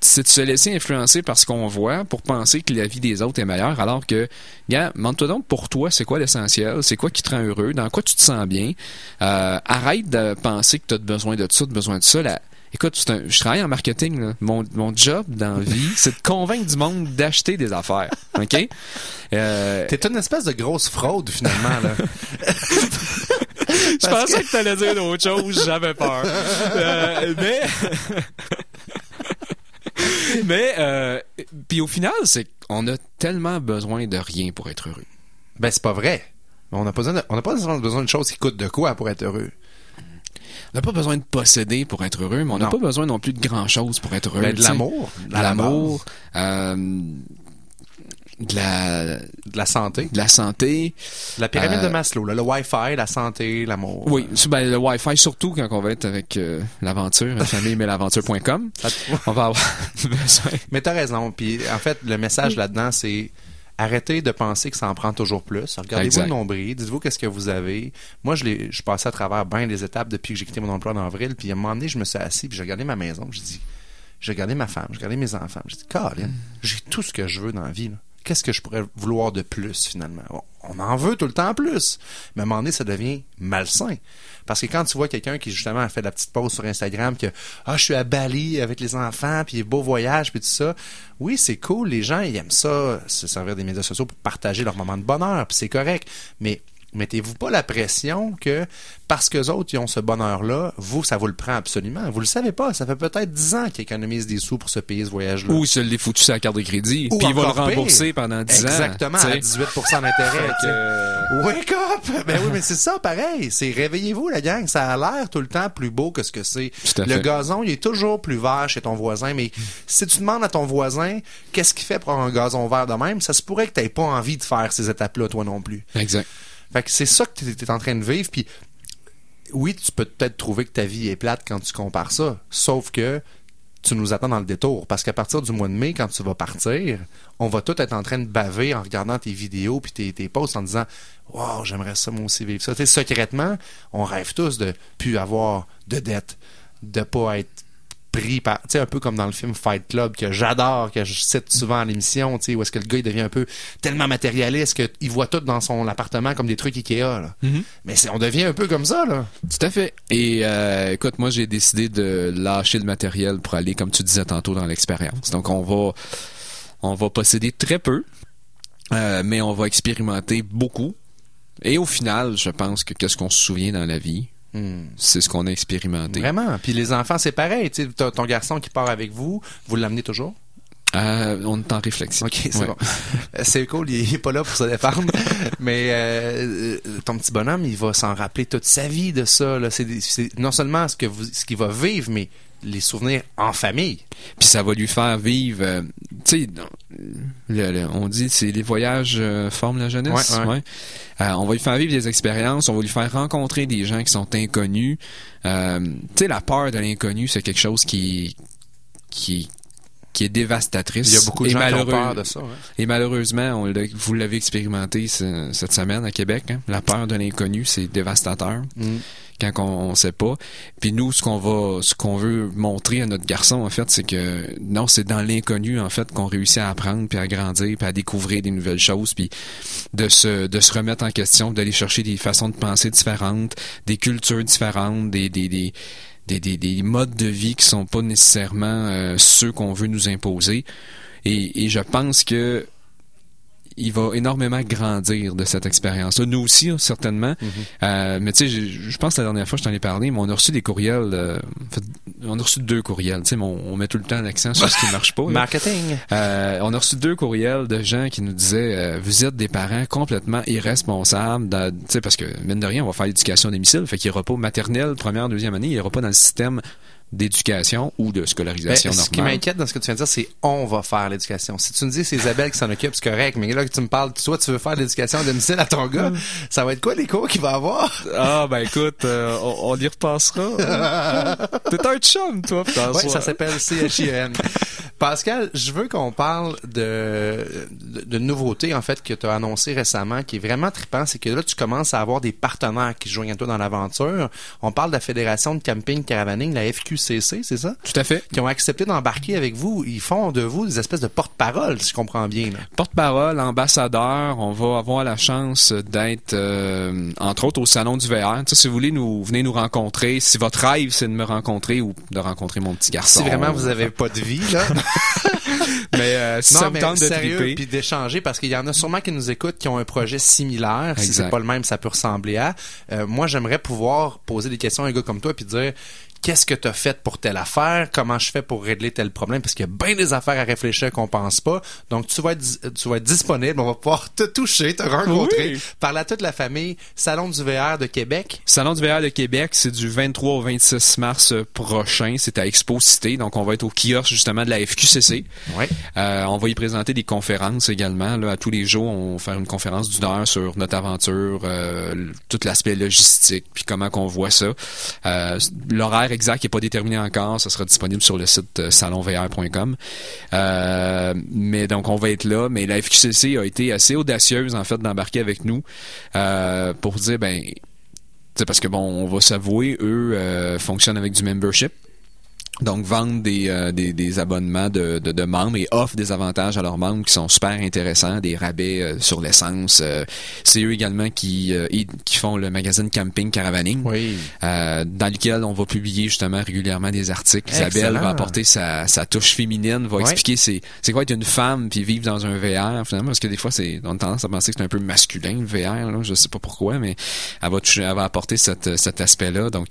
c'est de se laisser influencer par ce qu'on voit pour penser que la vie des autres est meilleure, alors que, gars, demande-toi donc pour toi, c'est quoi l'essentiel, c'est quoi qui te rend heureux, dans quoi tu te sens bien. Euh, arrête de penser que tu as besoin de ça, de besoin de ça. Écoute, un- je travaille en marketing. là. Mon, mon job dans la vie, c'est de convaincre du monde d'acheter des affaires. OK? Euh, T'es une espèce de grosse fraude, finalement. Là. je pensais que t'allais dire d'autres choses, j'avais peur. Euh, mais mais euh, puis au final, c'est qu'on a tellement besoin de rien pour être heureux. Ben, c'est pas vrai. On n'a pas, besoin de- on pas besoin de choses qui coûtent de quoi pour être heureux. On n'a pas besoin de posséder pour être heureux, mais on n'a pas besoin non plus de grand chose pour être heureux. Ben, de l'amour. De l'amour. euh, de la De la santé. de la santé. La pyramide Euh, de Maslow, là, le Wi-Fi, la santé, l'amour. Oui, ben, le Wi-Fi surtout quand on va être avec euh, l'aventure, la famille mais l'aventure.com. On va avoir besoin. Mais t'as raison. Puis en fait, le message là-dedans, c'est arrêtez de penser que ça en prend toujours plus. Regardez-vous le nombril, dites-vous qu'est-ce que vous avez. Moi, je je passais à travers bien des étapes depuis que j'ai quitté mon emploi en avril. Puis à un moment donné, je me suis assis, puis j'ai regardé ma maison. J'ai dit, j'ai regardé ma femme, j'ai regardé mes enfants. J'ai dit, Colin, j'ai tout ce que je veux dans la vie. là. Qu'est-ce que je pourrais vouloir de plus finalement? On en veut tout le temps plus, mais à un moment donné, ça devient malsain. Parce que quand tu vois quelqu'un qui justement a fait la petite pause sur Instagram que ah je suis à Bali avec les enfants puis beau voyage puis tout ça, oui c'est cool, les gens ils aiment ça, se servir des médias sociaux pour partager leur moment de bonheur puis c'est correct, mais mettez-vous pas la pression que parce que autres ils ont ce bonheur-là, vous ça vous le prend absolument. Vous le savez pas, ça fait peut-être 10 ans qu'ils économisent des sous pour se payer ce voyage-là. Ou se l'est foutu sa carte de crédit. Puis il va le pire. rembourser pendant 10 ans. Exactement, à 18% d'intérêt. Que- Wake up! Ben oui, mais c'est ça, pareil. C'est réveillez-vous, la gang. Ça a l'air tout le temps plus beau que ce que c'est. Le fait. gazon, il est toujours plus vert chez ton voisin, mais si tu demandes à ton voisin qu'est-ce qu'il fait pour avoir un gazon vert de même, ça se pourrait que tu pas envie de faire ces étapes-là, toi non plus. Exact. Que c'est ça que tu es en train de vivre, puis oui, tu peux peut-être trouver que ta vie est plate quand tu compares ça, sauf que tu nous attends dans le détour. Parce qu'à partir du mois de mai, quand tu vas partir, on va tout être en train de baver en regardant tes vidéos puis tes, tes posts en disant Wow, j'aimerais ça, moi aussi, vivre secrètement, on rêve tous de plus avoir de dettes, de pas être pris par, tu sais, un peu comme dans le film Fight Club que j'adore, que je cite souvent à l'émission, tu sais, où est-ce que le gars il devient un peu tellement matérialiste qu'il voit tout dans son appartement comme des trucs Ikea, là. Mais c'est, on devient un peu comme ça, là. Tout à fait. Et euh, écoute, moi j'ai décidé de lâcher le matériel pour aller, comme tu disais tantôt, dans l'expérience. Donc on va, on va posséder très peu, euh, mais on va expérimenter beaucoup. Et au final, je pense que qu'est-ce qu'on se souvient dans la vie, c'est ce qu'on a expérimenté. Vraiment? Puis les enfants, c'est pareil. Ton garçon qui part avec vous, vous l'amenez toujours? Euh, on est en réflexion. Ok, c'est Ouais. bon. Euh, C'est cool, il est pas là pour se défendre. Mais euh, ton petit bonhomme, il va s'en rappeler toute sa vie de ça. Là. C'est, non seulement ce que vous, ce qu'il va vivre, mais les souvenirs en famille. Puis ça va lui faire vivre, euh, tu sais, on dit c'est les voyages euh, forment la jeunesse. Ouais, ouais. Euh, on va lui faire vivre des expériences, on va lui faire rencontrer des gens qui sont inconnus. Tu sais, la peur de l'inconnu, c'est quelque chose qui qui qui est dévastatrice. Il y a beaucoup de gens qui ont peur de ça. Et malheureusement, on vous l'avez expérimenté ce- cette semaine à Québec. hein. La peur de l'inconnu, c'est dévastateur Mm. Quand on, on sait pas. Puis nous, ce qu'on va, ce qu'on veut montrer à notre garçon, en fait, c'est que non, c'est dans l'inconnu, en fait, qu'on réussit à apprendre, puis à grandir, puis à découvrir des nouvelles choses, puis de se, de se remettre en question, d'aller chercher des façons de penser différentes, des cultures différentes, des, des, des des, des, des modes de vie qui sont pas nécessairement euh, ceux qu'on veut nous imposer. Et je pense que il va énormément grandir de cette expérience-là. Nous aussi, hein, certainement. Euh, mais tu sais, je pense que la dernière fois, je t'en ai parlé, mais on a reçu des courriels. euh, on a reçu deux courriels. Tu sais, on, on met tout le temps l'accent sur ce qui marche pas. Marketing. Euh, on a reçu deux courriels de gens qui nous disaient vous êtes des parents complètement irresponsables tu sais parce que mine de rien on va faire l'éducation à domicile fait qu'il n'y aura pas maternelle première deuxième année il n'y aura pas dans le système d'éducation ou de Ben, scolarisation ce qui normale m'inquiète dans ce que tu viens de dire, c'est on va faire l'éducation. Si tu me dis c'est Isabelle qui s'en occupe, c'est correct. Mais là que tu me parles, toi tu veux faire l'éducation à domicile à ton gars, ça va être quoi les cours qu'il va avoir? ah ben écoute euh, on, on y repassera t'es un chum toi Ouais, ça s'appelle CHIN. Pascal, je veux qu'on parle de, de, de nouveautés, en fait, que tu as annoncé récemment, qui est vraiment trippant. C'est que là, tu commences à avoir des partenaires qui se joignent à toi dans l'aventure. On parle de la Fédération de camping caravaning, la FQCC, c'est ça? tout à fait Qui ont accepté d'embarquer avec vous. Ils font de vous des espèces de porte-parole, si je comprends bien. porte-parole, ambassadeur, on va avoir la chance d'être, euh, entre autres, au Salon du VR. Si vous voulez nous venez nous rencontrer, si votre rêve c'est de me rencontrer ou de rencontrer mon petit garçon. Si vraiment vous avez pas de vie, là. Mais euh, si non, ça me tente de sérieux, triper. puis d'échanger, parce qu'il y en a sûrement qui nous écoutent qui ont un projet similaire. Si Exact. c'est pas le même, ça peut ressembler à. Euh, moi, j'aimerais pouvoir poser des questions à un gars comme toi puis dire qu'est-ce que tu as fait pour telle affaire, comment je fais pour régler tel problème, parce qu'il y a bien des affaires à réfléchir qu'on pense pas. Donc, tu vas être, dis- tu vas être disponible, on va pouvoir te toucher, te rencontrer, Oui. parler à toute la famille. Salon du VR de Québec. Salon du VR de Québec, c'est du 23 au 26 mars prochain. C'est à Expo Cité. Donc, on va être au kiosque, justement, de la FQCC. Euh, on va y présenter des conférences également. Là, à tous les jours, on va faire une conférence d'une heure sur notre aventure, euh, tout l'aspect logistique, puis comment qu'on voit ça. Euh, L'horaire exact n'est pas déterminé encore. Ça sera disponible sur le site euh, salonvr.com. Euh, mais donc, on va être là. Mais la FQCC a été assez audacieuse, en fait, d'embarquer avec nous euh, pour dire, ben, parce que bon, on va s'avouer, eux fonctionnent avec du membership. Donc, vendent des, euh, des, des abonnements de, de, de membres et offrent des avantages à leurs membres qui sont super intéressants, des rabais euh, sur l'essence. euh, c'est eux également qui, euh, qui font le magazine Camping Caravaning, Oui. euh, dans lequel on va publier justement régulièrement des articles. Isabelle va apporter sa, sa touche féminine, va expliquer c'est, c'est quoi être une femme puis vivre dans un VR finalement, parce que des fois, c'est, on a tendance à penser que c'est un peu masculin le VR, là, je sais pas pourquoi, mais elle va, toucher- elle va apporter cette, cet aspect-là. Donc,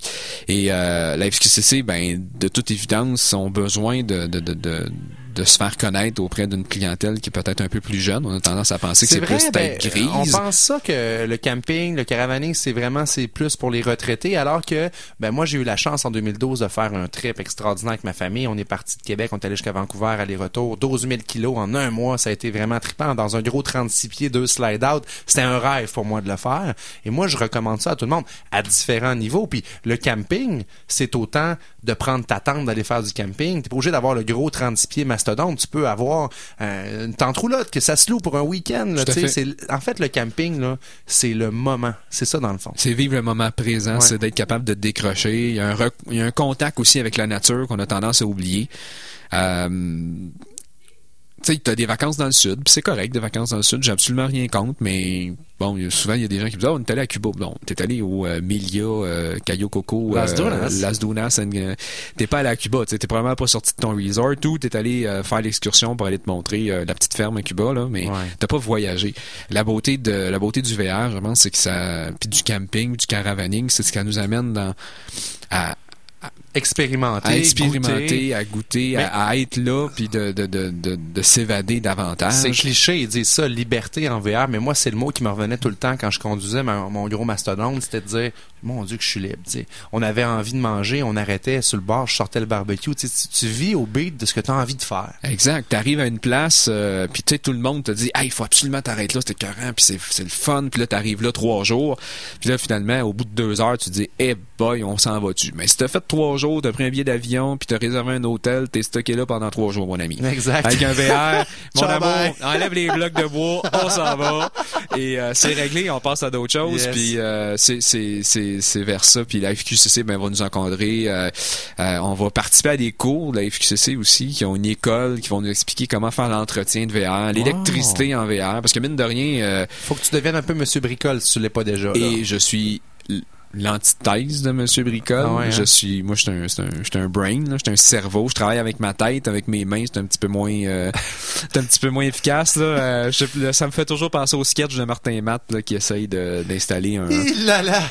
et euh, la FQCC, ben, de toute évidence, ont besoin de, de, de, de de se faire connaître auprès d'une clientèle qui est peut-être un peu plus jeune. On a tendance à penser que C'est plus ben, tête grise. on pense ça que le camping, le caravaning, c'est vraiment c'est plus pour les retraités, alors que ben moi j'ai eu la chance en 2012 de faire un trip extraordinaire avec ma famille. On est parti de Québec, on est allé jusqu'à Vancouver, aller-retour, 12 000 kilos en un mois, ça a été vraiment trippant dans un gros 36 pieds, deux slide out. C'était un rêve pour moi de le faire. Et moi je recommande ça à tout le monde à différents niveaux. Puis le camping, c'est autant de prendre ta tente d'aller faire du camping. T'es pas obligé d'avoir le gros 36 pieds mastodonte. Tu peux avoir euh, une tente roulotte que ça se loue pour un week-end. là, fait. C'est- En fait, le camping, là, c'est le moment. C'est ça, dans le fond. C'est vivre le moment présent, Ouais. c'est d'être capable de décrocher. Il y, a un rec- il y a un contact aussi avec la nature qu'on a tendance à oublier. Euh, tu sais, t'as des vacances dans le sud, puis c'est correct, des vacances dans le sud, j'ai absolument rien contre, mais bon, souvent il y a des gens qui me disent, oh, on est allé à Cuba. Non, t'es allé au euh, Milia, euh, Cayo Coco, Las euh, Dunas. Las Dunas, euh, t'es pas allé à Cuba, t'es probablement pas sorti de ton resort, ou t'es allé faire l'excursion pour aller te montrer la petite ferme à Cuba, là, mais t'as pas voyagé. La beauté de la beauté du VR, je pense, c'est que ça, puis du camping, du caravaning, c'est ce qui nous amène dans à Expérimenter, à expérimenter, goûter. à goûter, à être là, puis de, de, de, de, de s'évader davantage. C'est cliché, ils disent ça, liberté en VR, mais moi, c'est le mot qui me revenait tout le temps quand je conduisais ma- mon gros mastodonte, c'était de dire, mon Dieu, que je suis libre. tu sais. On avait envie de manger, on arrêtait sur le bord, je sortais le barbecue. Tu, tu, tu vis au beat de ce que tu as envie de faire. Exact. T'arrives à une place, euh, puis tu sais, tout le monde te dit, hey, il faut absolument t'arrêter là, c'est écœurant, puis c'est, le fun, puis là, t'arrives là trois jours, puis là, finalement, au bout de deux heures, tu te dis, eh boy, on s'en va-tu. Mais si t'as fait trois jours, t'as pris un billet d'avion, puis t'as réservé un hôtel, t'es stocké là pendant trois jours, mon ami. Exact. Avec un VR, mon Ciao, amour, bye. enlève les blocs de bois, on s'en va, et euh, c'est réglé, on passe à d'autres choses, Yes. puis euh, c'est, c'est, vers ça, puis la FQCC ben, va nous encadrer, euh, euh, on va participer à des cours de la FQCC aussi, qui ont une école, qui vont nous expliquer comment faire l'entretien de VR, l'électricité en VR, parce que mine de rien... euh, Faut que tu deviennes un peu Monsieur Bricole si tu l'es pas déjà. là. et je suis l'antithèse de Monsieur Bricole. Ah ouais, hein? Je suis, moi, je suis un, un, je suis un brain, je suis un cerveau. Je travaille avec ma tête, avec mes mains. C'est un petit peu moins, euh, un petit peu moins efficace. Là. Euh, je- ça me fait toujours penser au sketch de Martin Matt là, qui essaye d'installer un,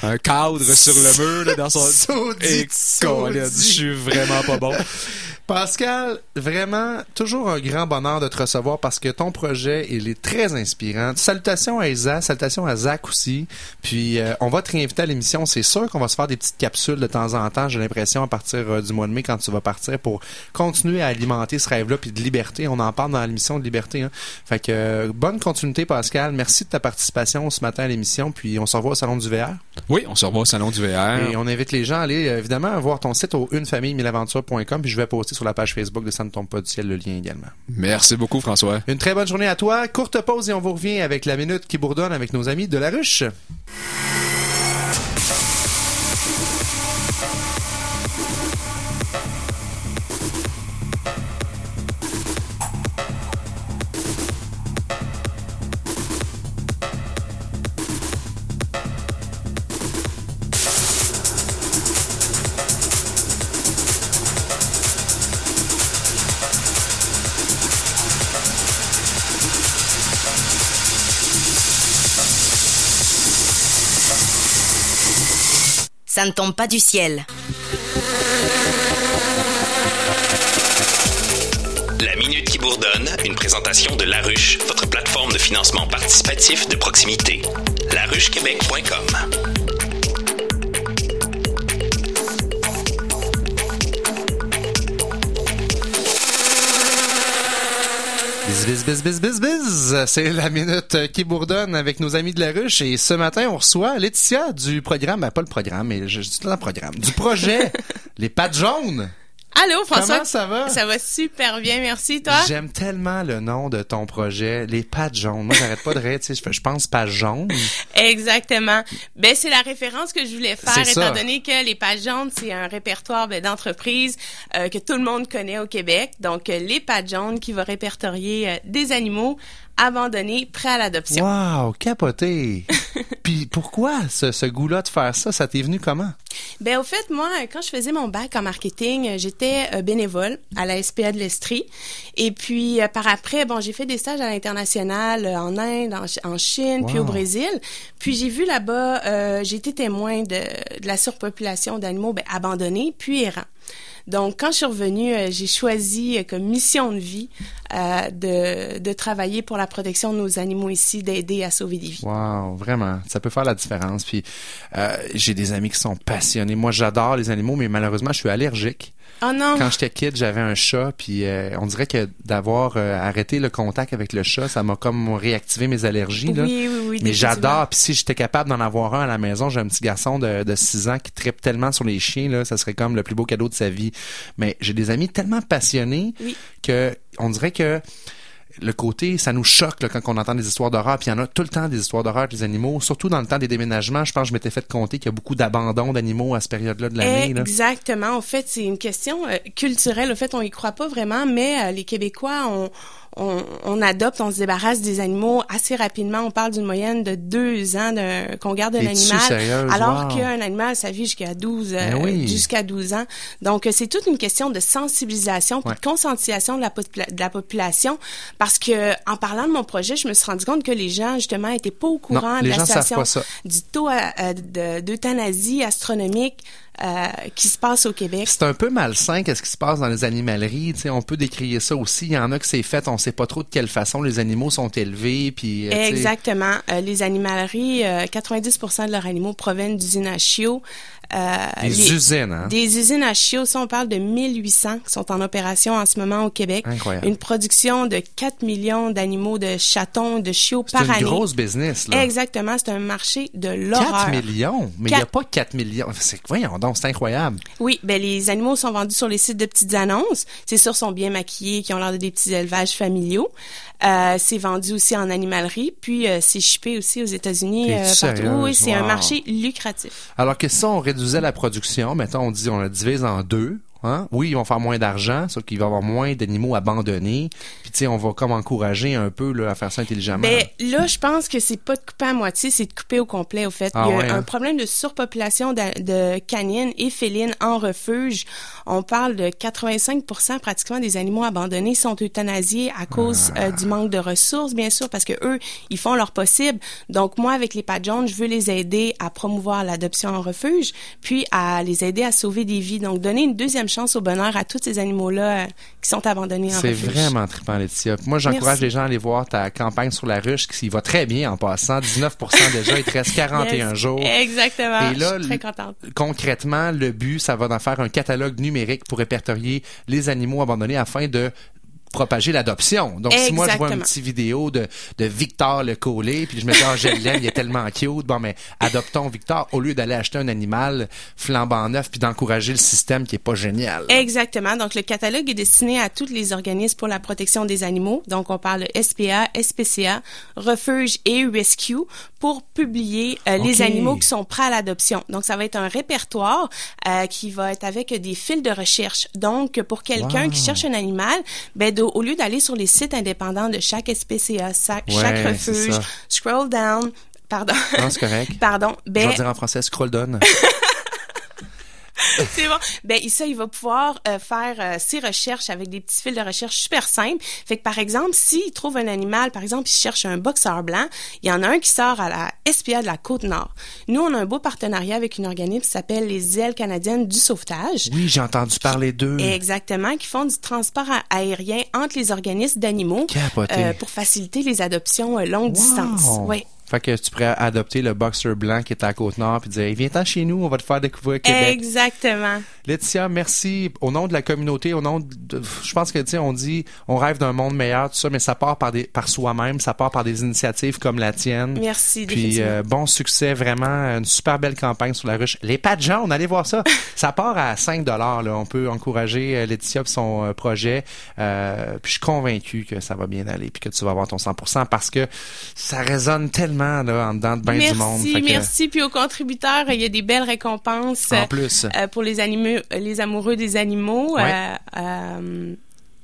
un cadre sur le mur là, dans son. Saudit, Et saudit. Colin, je suis vraiment pas bon. Pascal, vraiment, toujours un grand bonheur de te recevoir parce que ton projet, il est très inspirant. Salutations à Isa, salutations à Zach aussi. Puis, euh, on va te réinviter à l'émission. C'est sûr qu'on va se faire des petites capsules de temps en temps, j'ai l'impression, à partir euh, du mois de mai, quand tu vas partir, pour continuer à alimenter ce rêve-là, puis de liberté. On en parle dans l'émission de liberté. Hein. Fait que, euh, bonne continuité, Pascal. Merci de ta participation ce matin à l'émission, puis on se revoit au Salon du VR. Oui, on se revoit au salon du VR. Et on invite les gens à aller, évidemment, voir ton site au unefamille-milaventure.com, puis je vais poster sur la page Facebook de Ça ne tombe pas du ciel le lien également. Merci beaucoup, François. Une très bonne journée à toi. Courte pause et on vous revient avec la minute qui bourdonne avec nos amis de la ruche. Ça ne tombe pas du ciel. La Minute qui bourdonne, une présentation de La Ruche, votre plateforme de financement participatif de proximité. laruchequebec.com. Biz, biz, biz, biz, biz. C'est la minute qui bourdonne avec nos amis de la ruche. Et ce matin, on reçoit Laetitia du programme, ben, pas le programme, mais je dis le programme, du projet Les Pattes Jaunes. Allô, François? Comment ça va? Ça va super bien, merci, toi? J'aime tellement le nom de ton projet, Les Pattes Jaunes. Moi, j'arrête pas de rire, tu sais, je fais- je pense pas jaune. Exactement. Ben, c'est la référence que je voulais faire, ça. étant donné que les pages jaunes, c'est un répertoire ben, d'entreprises euh, que tout le monde connaît au Québec. Donc, euh, les pages jaunes qui va répertorier euh, des animaux abandonnés prêts à l'adoption. Wow, capoté. Puis pourquoi ce, ce goût-là de faire ça? Ça t'est venu comment? Ben au fait, moi, quand je faisais mon bac en marketing, j'étais euh, bénévole à la SPA de l'Estrie. Et puis euh, par après, bon, j'ai fait des stages à l'international euh, en Inde, en, Ch- en Chine, puis au Brésil. Puis j'ai vu là-bas, euh, j'ai été témoin de, de la surpopulation d'animaux ben, abandonnés puis errants. Donc, quand je suis revenue, euh, j'ai choisi euh, comme mission de vie euh, de, de travailler pour la protection de nos animaux ici, d'aider à sauver des vies. Wow, vraiment, ça peut faire la différence. Puis euh, j'ai des amis qui sont passionnés. Moi, j'adore les animaux, mais malheureusement, je suis allergique. Oh non! Quand j'étais kid, j'avais un chat, puis euh, on dirait que d'avoir euh, arrêté le contact avec le chat, ça m'a comme réactivé mes allergies. Là. Oui, oui, oui. Mais j'adore. Puis si j'étais capable d'en avoir un à la maison, j'ai un petit garçon de, de 6 ans qui tripe tellement sur les chiens, là, ça serait comme le plus beau cadeau de sa vie. Mais j'ai des amis tellement passionnés Oui. que on dirait que le côté, ça nous choque quand on entend des histoires d'horreur. Puis il y en a tout le temps des histoires d'horreur des animaux, surtout dans le temps des déménagements. Je pense je m'étais fait compter qu'il y a beaucoup d'abandon d'animaux à cette période-là de l'année. Exactement. En fait, c'est une question euh, culturelle. En fait, on y croit pas vraiment, mais euh, les Québécois, on, on, on adopte, on se débarrasse des animaux assez rapidement. On parle d'une moyenne de deux ans qu'on garde un animal, alors Wow. qu'un animal, ça vit jusqu'à 12, euh, Ben oui. jusqu'à 12 ans. Donc, euh, c'est toute une question de sensibilisation puis Ouais. de conscientisation de la, de la population. Parce que, en parlant de mon projet, je me suis rendu compte que les gens, justement, étaient pas au courant de la situation du taux euh, euh, de- d'euthanasie astronomique euh, qui se passe au Québec. C'est un peu malsain qu'est-ce qui se passe dans les animaleries. Tu sais, on peut décrire ça aussi. Il y en a que c'est fait, on sait pas trop de quelle façon les animaux sont élevés. Puis, euh, Exactement. Euh, les animaleries, euh, 90% de leurs animaux proviennent d'usines à chiots. Euh, Des les- usines, hein? Des usines à chiots, ça, on parle de 1800 qui sont en opération en ce moment au Québec. Incroyable. Une production de 4 millions d'animaux de chatons, de chiots C'est par une année. grosse business. Là. Exactement, c'est un marché de l'horreur. 4 millions? Mais il n'y a pas 4 millions. C'est, voyons donc, c'est incroyable. Oui, ben les animaux sont vendus sur les sites de petites annonces. C'est sûr, sont bien maquillés, qui ont l'air de des petits élevages familiaux. Euh, c'est vendu aussi en animalerie, puis euh, c'est shippé aussi aux États-Unis euh, partout. Oui, c'est un marché lucratif. Alors que si on réduisait la production, mettons, on dit on la divise en deux. Hein? Oui, ils vont faire moins d'argent, sauf qu'il va y avoir moins d'animaux abandonnés. Puis tu sais, on va comme encourager un peu là, à faire ça intelligemment. Ben là, je pense que c'est pas de couper à moitié, c'est de couper au complet. Au fait, Ah il y a ouais, un hein? problème de surpopulation de, de canines et félines en refuge. On parle de 85% pratiquement des animaux abandonnés sont euthanasiés à cause Ah. euh, du manque de ressources, bien sûr, parce que eux, ils font leur possible. Donc moi, avec les pattes jaunes, je veux les aider à promouvoir l'adoption en refuge, puis à les aider à sauver des vies. Donc donner une deuxième chance au bonheur à tous ces animaux-là euh, qui sont abandonnés en C'est vraiment trippant, Laetitia. Moi, j'encourage les gens à aller voir ta campagne sur la ruche, qui va très bien en passant. 19% déjà, il te reste 41 Yes. jours. Exactement. Et là, je suis très contente. concrètement, le but, ça va d'en faire un catalogue numérique pour répertorier les animaux abandonnés afin de propager l'adoption. Donc, si moi, je vois une petite vidéo de, de Victor le collet, puis je me dis, ah, je l'aime, il est tellement cute. Bon, mais adoptons Victor au lieu d'aller acheter un animal flambant neuf puis d'encourager le système qui est pas génial. Exactement. Donc, le catalogue est destiné à tous les organismes pour la protection des animaux. Donc, on parle SPA, SPCA, Refuge et Rescue pour publier euh, les animaux qui sont prêts à l'adoption. Donc, ça va être un répertoire euh, qui va être avec des fils de recherche. Donc, pour quelqu'un Wow. qui cherche un animal, ben, de- au lieu d'aller sur les sites indépendants de chaque SPCA, sa- Ouais, chaque refuge, scroll down, pardon. Non, correct. Pardon. Je Ben, vais dire en français, scroll down. c'est bon. Ben ça, il va pouvoir euh, faire euh, ses recherches avec des petits fils de recherche super simples. Fait que par exemple, s'il trouve un animal, par exemple, il cherche un boxeur blanc, il y en a un qui sort à la SPA de la Côte-Nord. Nous, on a un beau partenariat avec une organisme qui s'appelle les Ailes canadiennes du sauvetage. Oui, j'ai entendu parler d'eux. Exactement, qui font du transport aérien entre les organismes d'animaux euh, pour faciliter les adoptions euh, longue distance. Ouais. Fait que tu pourrais adopter le boxer blanc qui est à Côte-Nord puis dire, viens-t'en chez nous, on va te faire découvrir Québec. Exactement. Laetitia, merci. Au nom de la communauté, au nom de, je pense que, tu sais, on dit, on rêve d'un monde meilleur, tout ça, mais ça part par des, par soi-même, ça part par des initiatives comme la tienne. Merci, Puis, euh, bon succès, vraiment, une super belle campagne sur la ruche. Les pattes jaunes, allez voir ça. ça part à 5 dollars, là. On peut encourager euh, Laetitia et son euh, projet. Euh, puis je suis convaincu que ça va bien aller puis que tu vas avoir ton 100% parce que ça résonne tellement, là, en dedans de merci, du monde. Que- merci. Puis aux contributeurs, il y a des belles récompenses. En plus. euh, pour les animaux, les amoureux des animaux. Euh, euh,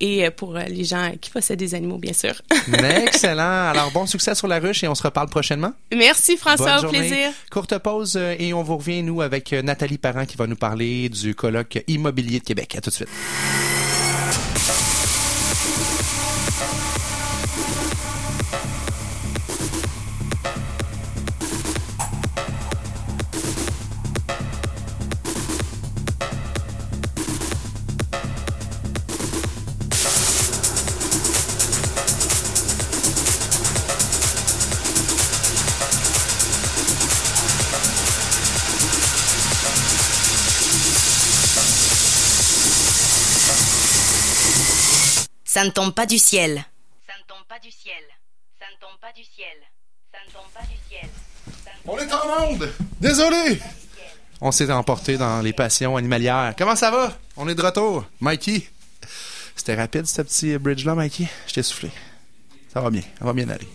et pour les gens qui possèdent des animaux, bien sûr. Excellent. Alors, bon succès sur la ruche et on se reparle prochainement. Merci François, Bonne au journée. plaisir. Courte pause et on vous revient, nous, avec Nathalie Parent qui va nous parler du colloque Immobilier de Québec. À tout de suite. Ça ne tombe pas du ciel. Ça ne tombe pas du ciel. Ça ne tombe pas du ciel. Ça ne tombe pas du ciel. On est en monde! Désolé! On s'est emporté dans les passions animalières. Comment ça va? On est de retour. Mikey? C'était rapide, ce petit bridge-là, Mikey? Je t'ai soufflé. Ça va bien. Ça va bien aller.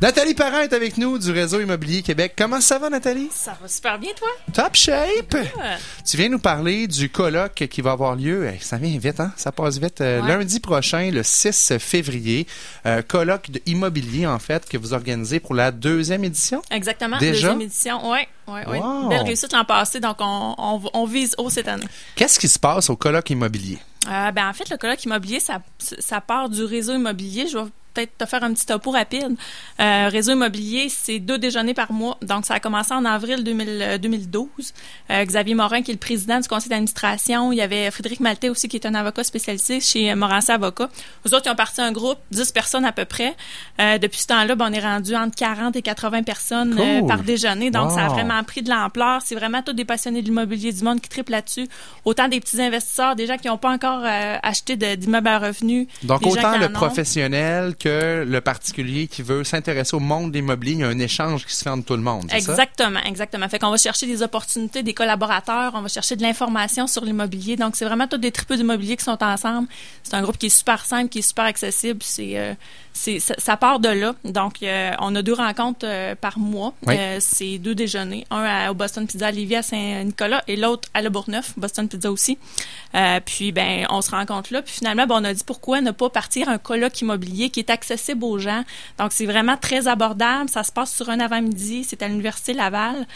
Nathalie Parent est avec nous du Réseau Immobilier Québec. Comment ça va, Nathalie? Ça va super bien, toi? Top shape! Ouais. Tu viens nous parler du colloque qui va avoir lieu. Hey, ça vient vite, hein? Ça passe vite. Euh, Ouais. Lundi prochain, le 6 février. Euh, colloque de immobilier, en fait, que vous organisez pour la deuxième édition? Exactement. Déjà? Deuxième édition. Oui, oui, oui. Wow. Belle réussite l'an passé, donc on, on, on vise haut cette année. Qu'est-ce qui se passe au colloque immobilier? Euh, ben, en fait, le colloque immobilier, ça, ça part du réseau immobilier. Je vais peut-être te faire un petit topo rapide. Euh, réseau immobilier, c'est deux déjeuners par mois. Donc, ça a commencé en avril 2000, euh, 2012. Euh, Xavier Morin, qui est le président du conseil d'administration. Il y avait Frédéric Maltais aussi, qui est un avocat spécialisé chez Morancé Avocat. Eux autres, ils ont parti un groupe, 10 personnes à peu près. Euh, depuis ce temps-là, ben, on est rendu entre 40 et 80 personnes euh, Cool. par déjeuner. Donc, ça a vraiment pris de l'ampleur. C'est vraiment tous des passionnés de l'immobilier du monde qui triplent là-dessus. Autant des petits investisseurs, des gens qui n'ont pas encore euh, acheté d'immeubles à revenus. Donc, autant le professionnel que le particulier qui veut s'intéresser au monde de l'immobilier, il y a un échange qui se fait entre tout le monde? Exactement, exactement. Fait qu'on va chercher des opportunités, des collaborateurs, on va chercher de l'information sur l'immobilier. Donc, c'est vraiment tous des tripes d'immobilier qui sont ensemble. C'est un groupe qui est super simple, qui est super accessible. Euh, ça, ça part de là. Donc, euh, on a deux rencontres euh, par mois. Oui. Euh, c'est deux déjeuners. Un à- au Boston Pizza à Lévis à Saint-Nicolas et l'autre à Le Bourgneuf, Boston Pizza aussi. Puis, ben, on se rencontre là. Puis finalement, ben, on a dit pourquoi ne pas partir un colloque immobilier qui est accessible aux gens. Donc, c'est vraiment très abordable. Ça se passe sur un avant-midi. C'est à l'Université Laval.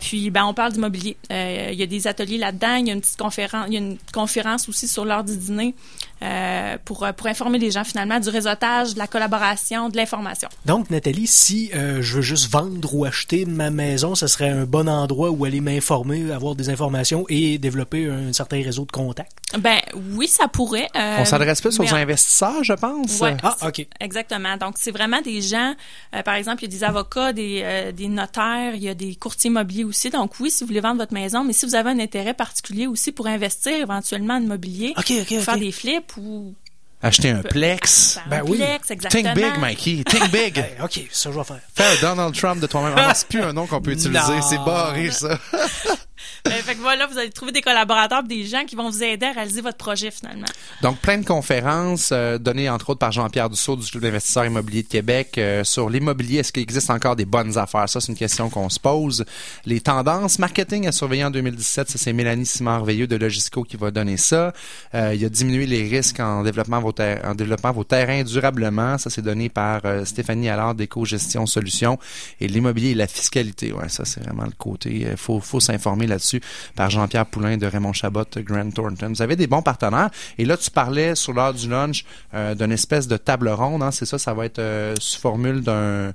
Puis, ben, on parle d'immobilier. Il y a des ateliers là-dedans. Il y a une petite conférence. Il y a une conférence aussi sur l'heure du dîner euh, pour, pour informer les gens finalement du réseautage, de la collaboration, de l'information. Donc, Nathalie, si euh, je veux juste vendre ou acheter ma maison, ce serait un bon endroit où aller m'informer, avoir des informations et développer un certain réseau de contacts? Ben oui, ça pourrait. euh, On s'adresse plus aux investisseurs, je pense. Ouais, Ah, c'est- Exactement. Donc, c'est vraiment des gens, euh, par exemple, il y a des avocats, des, euh, des notaires, il y a des courtiers immobiliers aussi. Donc, oui, si vous voulez vendre votre maison, mais si vous avez un intérêt particulier aussi pour investir éventuellement en immobilier, OK, OK, faire OK. des flips ou... Acheter un plex. Ben un oui. plex, exactement. Think big, Mikey. Think big. Hey, OK, ça je vais faire. Fais un Donald Trump de toi-même. Ah, c'est plus un nom qu'on peut utiliser. C'est barré, ça. Euh, fait que voilà, vous allez trouver des collaborateurs, des gens qui vont vous aider à réaliser votre projet finalement. Donc, plein de conférences euh, données, entre autres, par Jean-Pierre Dussault du Club d'investisseurs immobiliers de Québec euh, sur l'immobilier. Est-ce qu'il existe encore des bonnes affaires? Ça, c'est une question qu'on se pose. Les tendances marketing à surveiller en 2017, ça, c'est Mélanie Simard-Veilleux de Logisco qui va donner ça. Euh, il a diminué les risques en développant vos, ter- en développant vos terrains durablement. Ça, c'est donné par euh, Stéphanie Allard d'Éco-Gestion Solutions. Et l'immobilier et la fiscalité, ouais, ça, c'est vraiment le côté. Il faut, faut s'informer là-dessus par Jean-Pierre Poulain de Raymond Chabot, Grant Thornton. Vous avez des bons partenaires. Et là, tu parlais sur l'heure du lunch euh, d'une espèce de table ronde. Hein, c'est ça, ça va être euh, sous formule d'un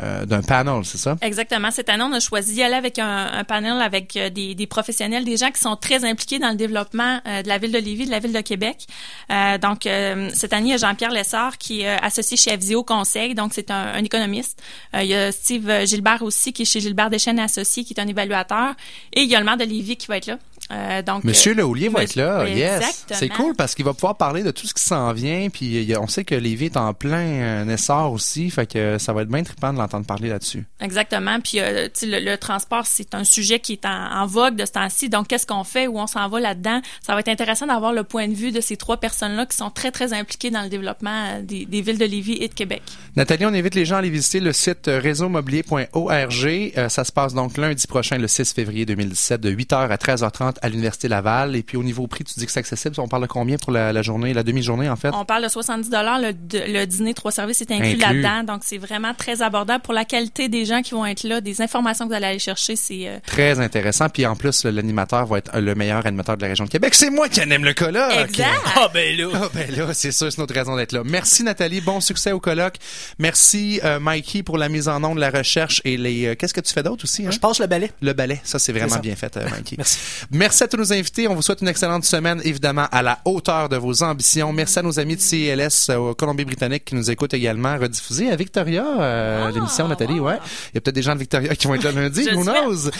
euh, d'un panel, c'est ça? Exactement. Cette année, on a choisi d'y aller avec un, un panel avec euh, des, des professionnels, des gens qui sont très impliqués dans le développement euh, de la ville de Lévis, de la ville de Québec. Euh, donc, cette année, il y a Jean-Pierre Lessard qui est associé chez Avzio Conseil, donc c'est un, un économiste. Il y a Steve Gilbert aussi qui est chez Gilbert Deschênes Associés, qui est un évaluateur. Et il y a le maire de Lévis qui va être là. Euh, donc, Monsieur euh, Lehoulier va être là, yes. C'est cool parce qu'il va pouvoir parler de tout ce qui s'en vient. Puis on sait que Lévis est en plein euh, essor aussi, fait que ça va être bien trippant de l'entendre parler là-dessus. Exactement. Puis, euh, le, le transport, c'est un sujet qui est en, en vogue de ce temps-ci. Donc, qu'est-ce qu'on fait, où on s'en va là-dedans? Ça va être intéressant d'avoir le point de vue de ces trois personnes-là qui sont très, très impliquées dans le développement des, des villes de Lévis et de Québec. Nathalie, on invite les gens à aller visiter le site réseaumobilier.org. Euh, ça se passe donc lundi prochain, le 6 février 2017, de 8h à 13h30 à l'Université Laval. Et puis au niveau prix, tu dis que c'est accessible. On parle de combien pour la, la journée, la demi-journée en fait? On parle de 70 le, le dîner trois services est inclus, Inclus. là-dedans. Donc, c'est vraiment très abordable pour la qualité des gens qui vont être là, des informations que vous allez aller chercher. C'est euh, Très intéressant. Puis en plus, l'animateur va être euh, le meilleur animateur de la région de Québec. C'est moi qui anime le colloque. Exact. Ah ben là. Ah ben là, c'est sûr, c'est notre raison d'être là. Merci Nathalie, bon succès au colloque. Merci euh, Mikey pour la mise en nom de la recherche et les. euh, Qu'est-ce que tu fais d'autre aussi hein? Je passe le balai. Le ballet, ça c'est vraiment ça. bien fait, euh, Mikey. Merci. Merci Merci à tous nos invités. On vous souhaite une excellente semaine, évidemment, à la hauteur de vos ambitions. Merci à nos amis de CLS euh, au Colombie-Britannique qui nous écoutent également, rediffusée à Victoria, euh, ah. l'émission, Nathalie. Wow. Ouais. Il y a peut-être des gens de Victoria qui vont être là lundi, who knows?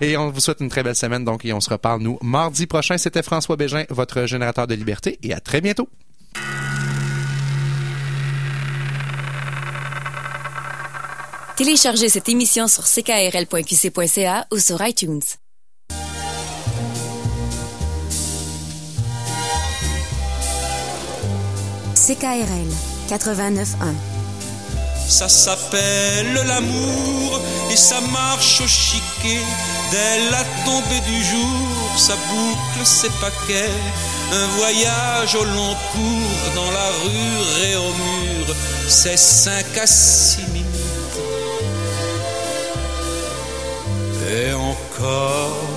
et on vous souhaite une très belle semaine, donc, et on se reparle, nous, mardi prochain. C'était François Bégin, votre générateur de liberté, et à très bientôt. Téléchargez cette émission sur ckrl.qc.ca ou sur iTunes. CKRL 89.1 Ça s'appelle l'amour et ça marche au chiquet. Dès la tombée du jour, ça boucle ses paquets. Un voyage au long cours dans la rue et au mur, c'est cinq à six minutes. Et encore,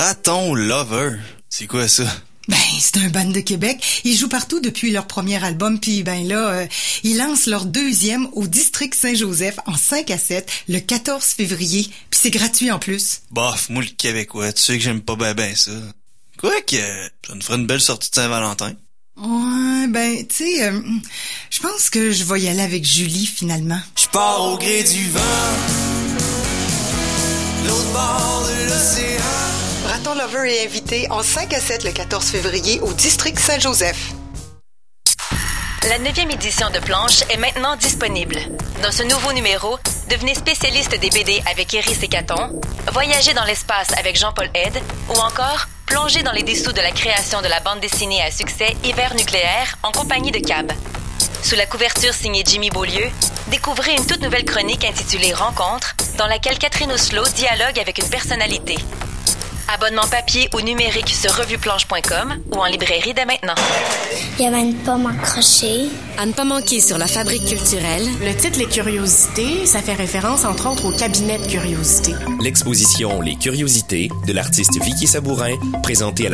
Raton Lover. C'est quoi ça? Ben, c'est un band de Québec. Ils jouent partout depuis leur premier album, puis ben là, euh, ils lancent leur deuxième au district Saint-Joseph en 5 à 7 le 14 février, puis c'est gratuit en plus. Bof, moi le Québécois, tu sais que j'aime pas ben ben ça. Quoi que, ça nous ferait une belle sortie de Saint-Valentin. Ouais, ben, tu sais, euh, je pense que je vais y aller avec Julie finalement. Je pars au gré du vent, l'autre bord de l'océan. Raton Lover est invité en 5 à 7 le 14 février au district Saint-Joseph. La neuvième édition de Planche est maintenant disponible. Dans ce nouveau numéro, devenez spécialiste des BD avec Iris et Caton, voyagez dans l'espace avec Jean-Paul Aide ou encore plongez dans les dessous de la création de la bande dessinée à succès Hiver nucléaire en compagnie de Cab. Sous la couverture signée Jimmy Beaulieu, découvrez une toute nouvelle chronique intitulée Rencontre, dans laquelle Catherine Oslo dialogue avec une personnalité. Abonnement papier ou numérique sur revuplanche.com ou en librairie dès maintenant. Il y avait une pomme accrochée. À ne pas manquer sur la fabrique culturelle. Le titre Les Curiosités, ça fait référence entre autres au cabinet de curiosités. L'exposition Les Curiosités de l'artiste Vicky Sabourin, présentée à